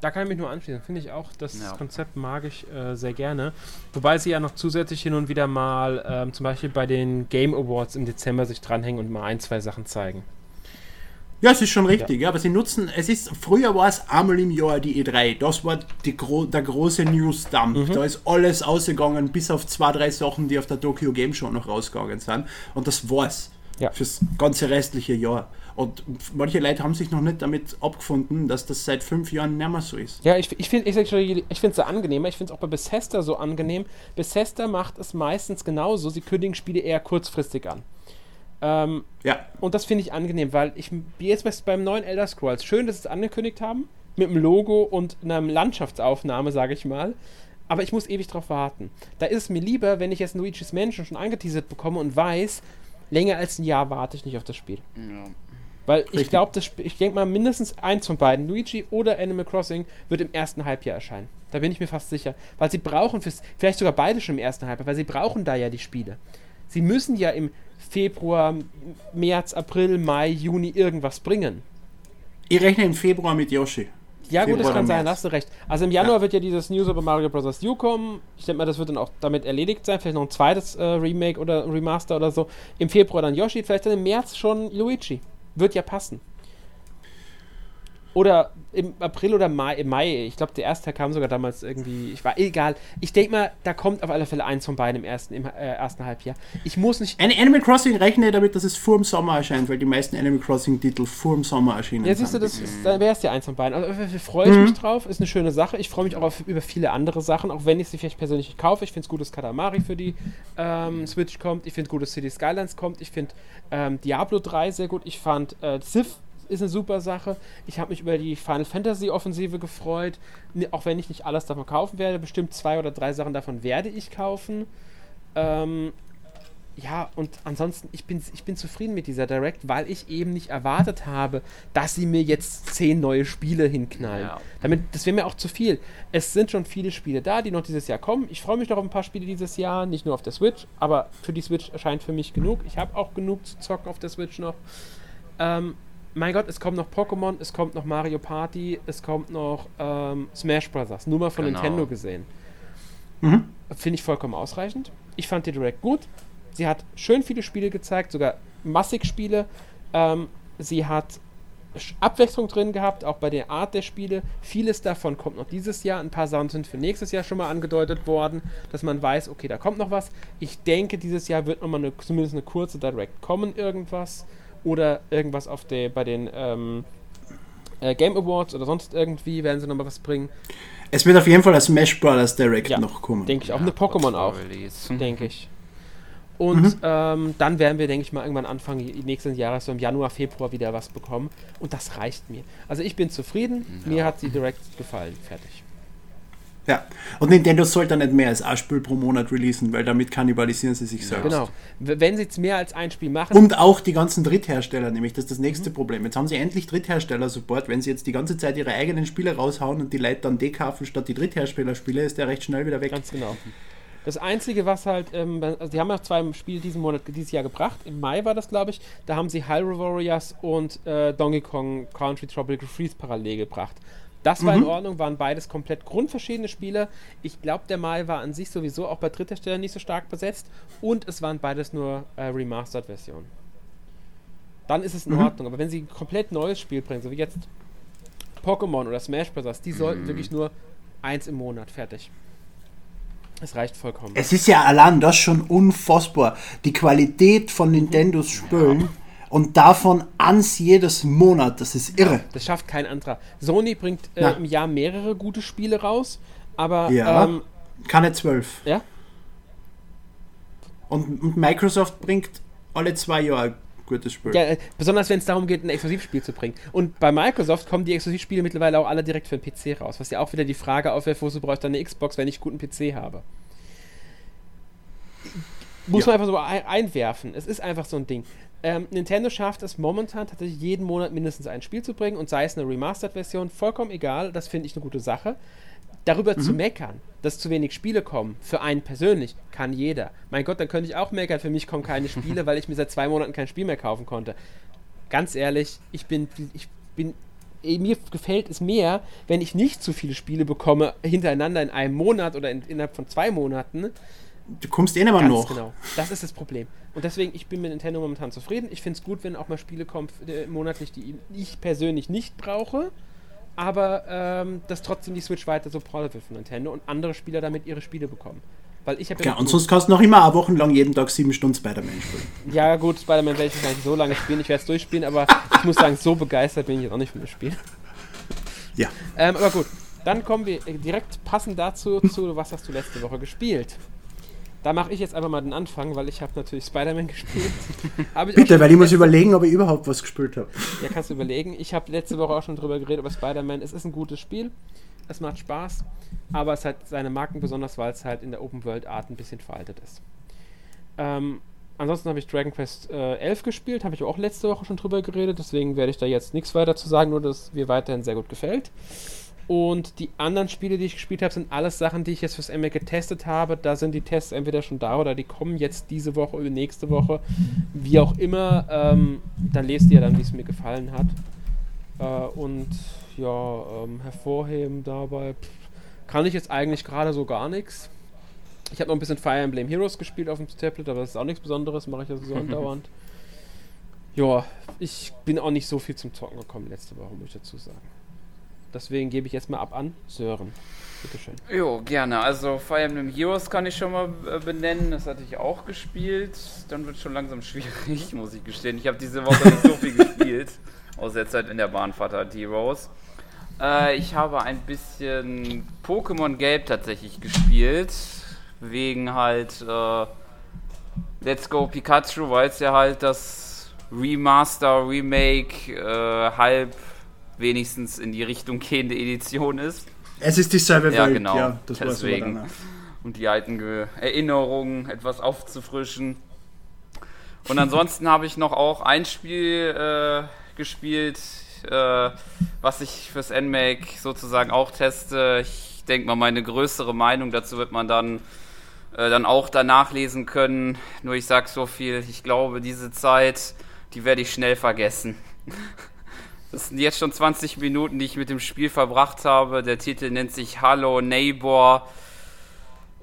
Da kann ich mich nur anschließen. Finde ich auch, das Ja. Konzept mag ich äh, sehr gerne. Wobei sie ja noch zusätzlich hin und wieder mal ähm, zum Beispiel bei den Game Awards im Dezember sich dranhängen und mal ein, zwei Sachen zeigen. Ja, es ist schon richtig, ja. aber sie nutzen, es ist, früher war es einmal im Jahr die E3, das war die, der große News-Dump, da ist alles ausgegangen, bis auf zwei, drei Sachen, die auf der Tokyo Game Show noch rausgegangen sind und das war's Ja. fürs ganze restliche Jahr. Und manche Leute haben sich noch nicht damit abgefunden, dass das seit fünf Jahren nicht mehr so ist. Ja, ich, ich finde es ich sehr angenehmer. Ich finde es auch bei Bethesda so angenehm. Bethesda macht es meistens genauso. Sie kündigen Spiele eher kurzfristig an. Ähm, Ja, und das finde ich angenehm, weil ich jetzt bei- beim neuen Elder Scrolls schön, dass sie es angekündigt haben mit einem Logo und einer Landschaftsaufnahme, sage ich mal. Aber ich muss ewig drauf warten. Da ist es mir lieber, wenn ich jetzt Luigi's Mansion schon angeteasert bekomme und weiß, länger als ein Jahr warte ich nicht auf das Spiel. Ja. Weil ich Richtig. glaube, ich denke mal, mindestens eins von beiden, Luigi oder Animal Crossing, wird im ersten Halbjahr erscheinen. Da bin ich mir fast sicher. Weil sie brauchen, fürs, vielleicht sogar beide schon im ersten Halbjahr, weil sie brauchen da ja die Spiele. Sie müssen ja im Februar, März, April, Mai, Juni irgendwas bringen. ich rechne im Februar mit Yoshi. Ja, gut, das Februar kann sein, hast du recht. Also im Januar wird ja dieses New Super Mario Bros. U kommen. Ich denke mal, das wird dann auch damit erledigt sein. Vielleicht noch ein zweites äh, Remake oder Remaster oder so. Im Februar dann Yoshi, vielleicht dann im März schon Luigi. Wird ja passen. Oder im April oder Mai, im Mai. Ich glaube, der erste kam sogar damals irgendwie. Ich war egal. Ich denke mal, da kommt auf alle Fälle eins von beiden im ersten, im äh, ersten Halbjahr. Ich muss nicht. Ein Animal Crossing rechne damit, dass es vor dem Sommer erscheint, weil die meisten Animal Crossing Titel vor dem Sommer erschienen Ja, siehst du, das ist, dann wäre es ja eins von beiden. Also äh, freue ich mich drauf, ist eine schöne Sache. Ich freue mich auch auf, über viele andere Sachen, auch wenn ich sie vielleicht persönlich nicht kaufe. Ich finde es gut, dass Katamari für die ähm, Switch kommt. Ich finde gut, dass City Skylines kommt. Ich finde ähm, Diablo 3 sehr gut. Ich fand äh, Civ ist eine super Sache. Ich habe mich über die Final Fantasy Offensive gefreut. Ni- Auch wenn ich nicht alles davon kaufen werde, bestimmt zwei oder drei Sachen davon werde ich kaufen. Ähm, ja, und ansonsten, ich bin, ich bin zufrieden mit dieser Direct, weil ich eben nicht erwartet habe, dass sie mir jetzt zehn neue Spiele hinknallen. Ja. Damit, das wäre mir auch zu viel. Es sind schon viele Spiele da, die noch dieses Jahr kommen. Ich freue mich noch auf ein paar Spiele dieses Jahr, nicht nur auf der Switch, aber für die Switch erscheint für mich genug. Ich habe auch genug zu zocken auf der Switch noch. Ähm, mein Gott, es kommt noch Pokémon, es kommt noch Mario Party, es kommt noch ähm, Smash Bros. Nur mal von Genau. Nintendo gesehen. Mhm. Finde ich vollkommen ausreichend. Ich fand die Direct gut. Sie hat schön viele Spiele gezeigt, sogar massig Spiele. Ähm, sie hat Abwechslung drin gehabt, auch bei der Art der Spiele. Vieles davon kommt noch dieses Jahr. Ein paar Sachen sind für nächstes Jahr schon mal angedeutet worden, dass man weiß, okay, da kommt noch was. Ich denke, dieses Jahr wird nochmal eine, zumindest eine kurze Direct kommen, irgendwas. Oder irgendwas auf der, bei den ähm, äh, Game Awards oder sonst irgendwie werden sie nochmal was bringen. Es wird auf jeden Fall als Smash Brothers Direct ja, noch kommen. Denke ich auch. Ja, eine Pokémon auch. Denke ich. Und mhm. ähm, dann werden wir, denke ich mal, irgendwann Anfang nächsten Jahres, so im Januar, Februar wieder was bekommen. Und das reicht mir. Also ich bin zufrieden. Ja. Mir hat sie direkt gefallen. Fertig. Ja, und Nintendo sollte nicht mehr als ein Spiel pro Monat releasen, weil damit kannibalisieren sie sich selbst. Genau. Wenn sie jetzt mehr als ein Spiel machen. Und auch die ganzen Dritthersteller, nämlich das ist das nächste mhm. Problem. Jetzt haben sie endlich Dritthersteller-Support. Wenn sie jetzt die ganze Zeit ihre eigenen Spiele raushauen und die Leute dann dekaufen statt die Dritthersteller-Spiele, ist der recht schnell wieder weg. Ganz genau. Das Einzige, was halt, ähm, also die haben ja zwei Spiele diesen Monat, dieses Jahr gebracht. Im Mai war das, glaube ich. Da haben sie Hyrule Warriors und äh, Donkey Kong Country Tropical Freeze parallel gebracht. Das war mhm. in Ordnung, waren beides komplett grundverschiedene Spiele. Ich glaube, der Mai war an sich sowieso auch bei dritter Stelle nicht so stark besetzt. Und es waren beides nur äh, Remastered-Versionen. Dann ist es in mhm. Ordnung. Aber wenn sie ein komplett neues Spiel bringen, so wie jetzt Pokémon oder Smash Bros., die sollten mhm. wirklich nur eins im Monat fertig. Es reicht vollkommen. Es ist ja allein das schon unfassbar. Die Qualität von Nintendos Spielen ja. Und davon ans jedes Monat, das ist irre. Das schafft kein anderer. Sony bringt äh, im Jahr mehrere gute Spiele raus, aber. Ja, ähm, keine zwölf. Ja. Und, und, Microsoft bringt alle zwei Jahre gutes Spiel. Ja, äh, besonders wenn es darum geht, ein Exklusivspiel zu bringen. Und bei Microsoft kommen die Exklusivspiele mittlerweile auch alle direkt für den PC raus, was ja auch wieder die Frage aufwirft, wozu brauche ich dann eine Xbox, wenn ich einen guten PC habe. Muss ja. man einfach so einwerfen. Es ist einfach so ein Ding. Ähm, Nintendo schafft es momentan tatsächlich jeden Monat mindestens ein Spiel zu bringen und sei es eine Remastered-Version, vollkommen egal, das finde ich eine gute Sache. Darüber mhm. zu meckern, dass zu wenig Spiele kommen, für einen persönlich, kann jeder. Mein Gott, dann könnte ich auch meckern, für mich kommen keine Spiele, weil ich mir seit zwei Monaten kein Spiel mehr kaufen konnte. Ganz ehrlich, ich bin, ich bin, eh, mir gefällt es mehr, wenn ich nicht zu viele Spiele bekomme, hintereinander in einem Monat oder in, innerhalb von zwei Monaten. Du kommst eh nicht mehr noch. genau. Das ist das Problem. Und deswegen, ich bin mit Nintendo momentan zufrieden. Ich finde es gut, wenn auch mal Spiele kommen, äh, monatlich, die ich persönlich nicht brauche aber ähm, dass trotzdem die Switch weiter supportet wird von Nintendo und andere Spieler damit ihre Spiele bekommen. Weil ich ja, und sonst kannst du noch immer wochenlang jeden Tag sieben Stunden Spider-Man spielen. Ja, gut, Spider-Man werde ich nicht so lange spielen, ich werde es durchspielen, aber ich muss sagen, so begeistert bin ich jetzt auch nicht von dem Spiel. Ja. Ähm, aber gut, dann kommen wir direkt passend dazu zu, was hast du letzte Woche gespielt? Da mache ich jetzt einfach mal den Anfang, weil ich habe natürlich Spider-Man gespielt. Bitte, weil ich muss überlegen, ob ich überhaupt was gespielt habe. Ja, kannst du überlegen. Ich habe letzte Woche auch schon drüber geredet über Spider-Man. Es ist ein gutes Spiel. Es macht Spaß. Aber es hat seine Marken besonders, weil es halt in der Open-World-Art ein bisschen veraltet ist. Ähm, ansonsten habe ich Dragon Quest äh, 11 gespielt. Habe ich auch letzte Woche schon drüber geredet. Deswegen werde ich da jetzt nichts weiter zu sagen, nur dass mir weiterhin sehr gut gefällt. Und die anderen Spiele, die ich gespielt habe, sind alles Sachen, die ich jetzt fürs ML getestet habe. Da sind die Tests entweder schon da oder die kommen jetzt diese Woche oder nächste Woche. Wie auch immer. Ähm, dann lest ihr dann, wie es mir gefallen hat. Äh, und ja, ähm, hervorheben dabei pff, kann ich jetzt eigentlich gerade so gar nichts. Ich habe noch ein bisschen Fire Emblem Heroes gespielt auf dem Tablet, aber das ist auch nichts Besonderes, mache ich also so andauernd. Ja, ich bin auch nicht so viel zum Zocken gekommen letzte Woche, muss ich dazu sagen. Deswegen gebe ich jetzt mal ab an Sören. Bitteschön. Jo, gerne. Also Fire Emblem Heroes kann ich schon mal äh, benennen. Das hatte ich auch gespielt. Dann wird es schon langsam schwierig, muss ich gestehen. Ich habe diese Woche nicht so viel gespielt. Außer jetzt halt in der Bahnfahrt hat Heroes. Äh, ich habe ein bisschen Pokémon Gelb tatsächlich gespielt. Wegen halt äh, Let's Go Pikachu, weil es ja halt das Remaster, Remake, äh, halb wenigstens in die Richtung gehende Edition ist. Es ist dieselbe ja, Welt, genau. ja, das Deswegen. Ja. Und die alten Erinnerungen etwas aufzufrischen. Und ansonsten habe ich noch auch ein Spiel äh, gespielt, äh, was ich fürs NMAC sozusagen auch teste. Ich denke mal, meine größere Meinung dazu wird man dann, äh, dann auch danach lesen können. Nur ich sage so viel, ich glaube, diese Zeit, die werde ich schnell vergessen. Das sind jetzt schon 20 Minuten, die ich mit dem Spiel verbracht habe. Der Titel nennt sich Hallo Neighbor.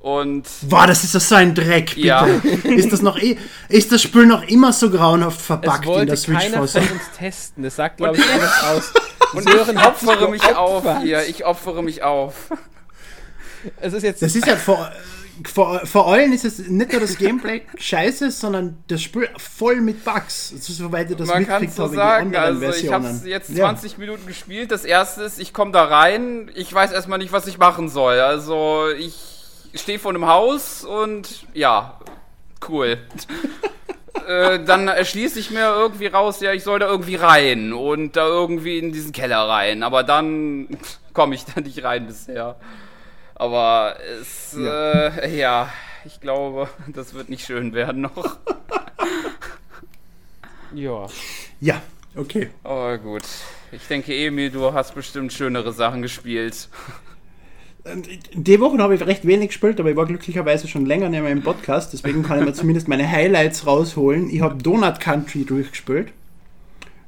Und. Boah, das ist doch so ein Dreck, bitte. Ja. Ist das noch eh, ist das Spiel noch immer so grauenhaft Es verpackt in der Switch keiner von uns testen. Das sagt, glaube ich, alles aus. Und ich opfere mich auf hier. Ich opfere mich auf. Es ist jetzt Das ist ja vor, vor, vor allem ist es nicht nur das Gameplay scheiße, sondern das Spiel voll mit Bugs. Soweit ich das Man kann so sagen, also ich habe jetzt Ja. 20 Minuten gespielt. Das erste ist, ich komme da rein, ich weiß erstmal nicht, was ich machen soll. Also ich stehe vor einem Haus und ja, cool. äh, dann erschließe ich mir irgendwie raus, ja, ich soll da irgendwie rein und da irgendwie in diesen Keller rein. Aber dann komme ich da nicht rein bisher. Aber es, ja. Äh, ja, ich glaube, das wird nicht schön werden noch. Ja. Ja, okay. Aber gut. Ich denke, Emil, du hast bestimmt schönere Sachen gespielt. Die Woche habe ich recht wenig gespielt, aber ich war glücklicherweise schon länger nicht mehr im Podcast, deswegen kann ich mir zumindest meine Highlights rausholen. Ich habe Donut Country durchgespielt.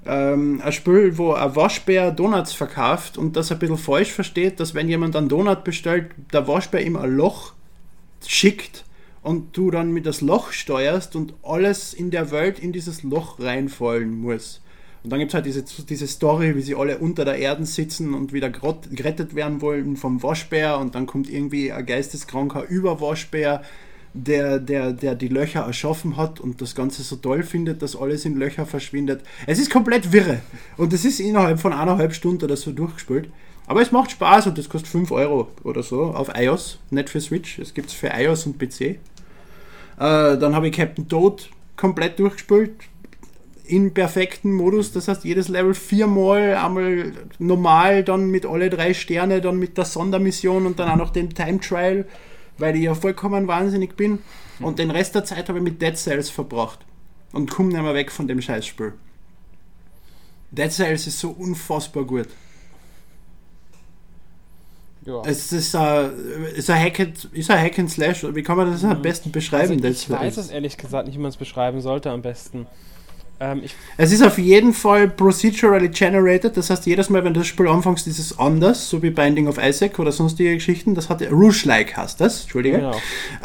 Ähm, ein Spiel, wo ein Waschbär Donuts verkauft und das ein bisschen falsch versteht, dass wenn jemand einen Donut bestellt, der Waschbär ihm ein Loch schickt und du dann mit das Loch steuerst und alles in der Welt in dieses Loch reinfallen muss. Und dann gibt es halt diese, diese Story, wie sie alle unter der Erde sitzen und wieder gerettet werden wollen vom Waschbär und dann kommt irgendwie ein geisteskranker Überwaschbär, der, der, der die Löcher erschaffen hat und das Ganze so toll findet, dass alles in Löcher verschwindet. Es ist komplett wirre und es ist innerhalb von eineinhalb Stunden oder so durchgespielt. Aber es macht Spaß und das kostet 5 Euro oder so auf iOS, nicht für Switch. Es gibt es für iOS und PC. Äh, dann habe ich Captain Toad komplett durchgespielt. In perfekten Modus, das heißt jedes Level viermal, einmal normal, dann mit alle drei Sterne, dann mit der Sondermission und dann auch noch den Time Trial, weil ich ja vollkommen wahnsinnig bin. Und den Rest der Zeit habe ich mit Dead Cells verbracht. Und komme nicht mehr weg von dem Scheißspiel. Dead Cells ist so unfassbar gut. ja. Es ist ein, ist ein, Hack, and, ist ein Hack and Slash. Wie kann man das am besten beschreiben? also Dead ich weiß Cells? es ehrlich gesagt nicht, wie man es beschreiben sollte am besten. Ähm, Es ist auf jeden Fall procedurally generated, das heißt, jedes Mal, wenn du das Spiel anfängst, ist es anders, so wie Binding of Isaac oder sonstige Geschichten. Das hat Rouge-like heißt das, Entschuldige. genau.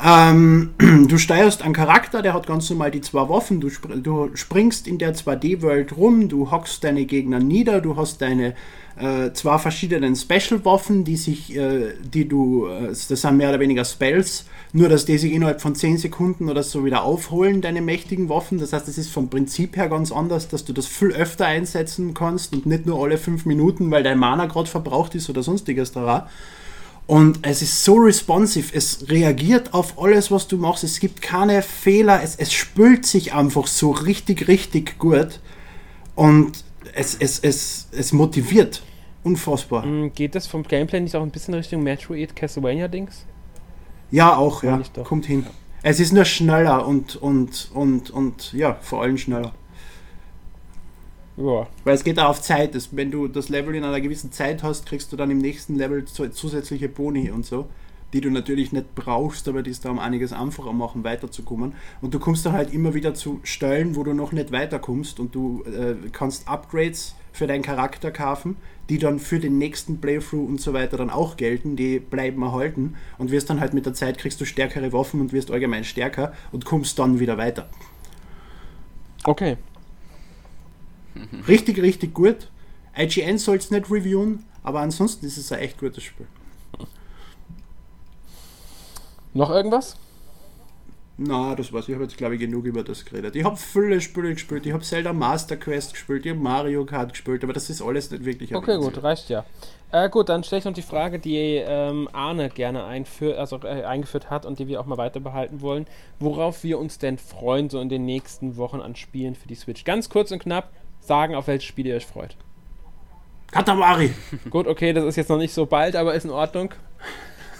Ähm, du steuerst einen Charakter, der hat ganz normal die zwei Waffen, du, spr du springst in der 2D-Welt rum, du hockst deine Gegner nieder, du hast deine äh, zwei verschiedenen Special-Waffen, die sich, äh, die du, äh, das sind mehr oder weniger Spells, nur dass die sich innerhalb von 10 Sekunden oder so wieder aufholen, deine mächtigen Waffen. Das heißt, es ist vom Prinzip her ganz anders, dass du das viel öfter einsetzen kannst und nicht nur alle 5 Minuten, weil dein Mana gerade verbraucht ist oder sonstiges da. Und es ist so responsive, es reagiert auf alles, was du machst. Es gibt keine Fehler, es, es spült sich einfach so richtig, richtig gut. Und es, es, es, es motiviert. Unfassbar. Mm, Geht das vom Gameplay nicht auch ein bisschen Richtung Metroid Castlevania-Dings? Ja, auch, ja. Kommt hin. Es ist nur schneller und, und, und, und ja, vor allem schneller. Ja. Weil es geht auch auf Zeit. Wenn du das Level in einer gewissen Zeit hast, kriegst du dann im nächsten Level zu- zusätzliche Boni und so, die du natürlich nicht brauchst, aber die es da um einiges einfacher machen, weiterzukommen. Und du kommst dann halt immer wieder zu Stellen, wo du noch nicht weiterkommst und du äh, kannst Upgrades für deinen Charakter kaufen, die dann für den nächsten Playthrough und so weiter dann auch gelten, die bleiben erhalten und wirst dann halt mit der Zeit kriegst du stärkere Waffen und wirst allgemein stärker und kommst dann wieder weiter. Okay. Richtig, richtig gut. IGN soll es nicht reviewen, aber ansonsten ist es ein echt gutes Spiel. Noch irgendwas? Na, das war's. Ich habe jetzt, glaube ich, genug über das geredet. Ich habe viele Spiele gespielt. Ich habe Zelda Master Quest gespielt, ich habe Mario Kart gespielt, aber das ist alles nicht wirklich Okay, gut, reicht ja. Äh, gut, dann stelle ich noch die Frage, die ähm, Arne gerne einführ also, äh, eingeführt hat und die wir auch mal weiter behalten wollen. Worauf wir uns denn freuen, so in den nächsten Wochen an Spielen für die Switch? Ganz kurz und knapp sagen, auf welches Spiel ihr euch freut. Katamari! Gut, okay, das ist jetzt noch nicht so bald, aber ist in Ordnung.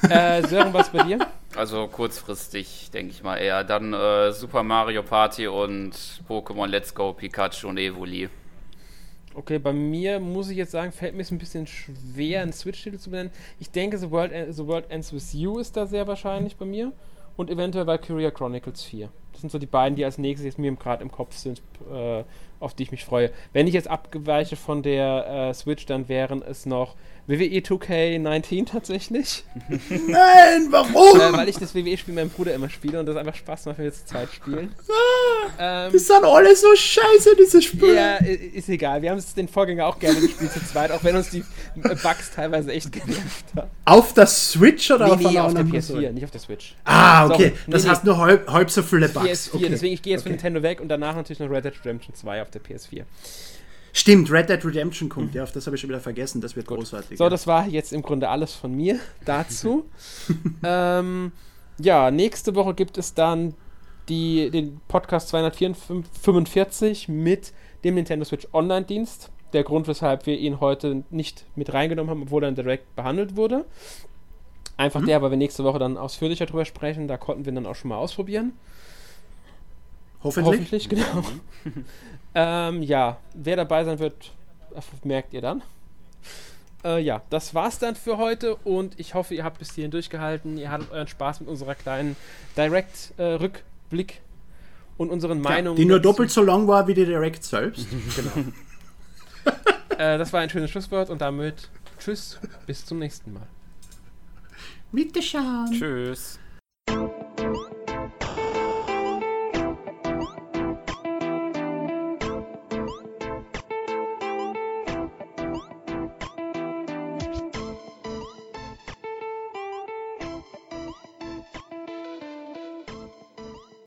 Äh, Sören, was bei dir? Also kurzfristig, denke ich mal eher. Dann äh, Super Mario Party und Pokémon Let's Go Pikachu und Evoli. Okay, bei mir muss ich jetzt sagen, fällt mir es ein bisschen schwer, einen Switch-Titel zu benennen. Ich denke, The World, The World Ends With You ist da sehr wahrscheinlich bei mir. Und eventuell Valkyria Chronicles 4. Das sind so die beiden, die als nächstes jetzt mir gerade im Kopf sind, äh, auf die ich mich freue. Wenn ich jetzt abweiche von der äh, Switch, dann wären es noch WWE 2K19 tatsächlich. Nein, warum? äh, weil ich das WWE-Spiel mit meinem Bruder immer spiele und das einfach Spaß macht, wenn wir zu zweit spielen. ähm, die sind alle so scheiße, diese Spiele. Ja, ist egal. Wir haben es den Vorgänger auch gerne gespielt zu zweit, auch wenn uns die Bugs teilweise echt genervt haben. Auf der Switch oder nee, auf, nee, auf der PS4, Seite? nicht auf der Switch. Ah, okay. So, das nee, heißt nur halb, halb so viele Bugs. PS4, okay. deswegen ich gehe jetzt okay. von Nintendo weg und danach natürlich noch Red Dead Redemption 2 auf der PS4. Stimmt, Red Dead Redemption kommt, mhm. ja, auf das habe ich schon wieder vergessen, das wird Gut. großartig. So, das war jetzt im Grunde alles von mir dazu. ähm, ja, nächste Woche gibt es dann die, den Podcast 245 mit dem Nintendo Switch Online-Dienst. Der Grund, weshalb wir ihn heute nicht mit reingenommen haben, obwohl er in Direct behandelt wurde. Einfach mhm. der, weil wir nächste Woche dann ausführlicher drüber sprechen. Da konnten wir dann auch schon mal ausprobieren. Hoffentlich. Hoffentlich, genau. ähm, ja, wer dabei sein wird, merkt ihr dann. Äh, ja, das war's dann für heute und ich hoffe, ihr habt bis hierhin durchgehalten. Ihr hattet euren Spaß mit unserer kleinen Direct-Rückblick äh, und unseren Meinungen. die nur doppelt so lang war wie die Direct selbst. genau. äh, das war ein schönes Schlusswort und damit tschüss, bis zum nächsten Mal. Bitte schauen. Tschüss.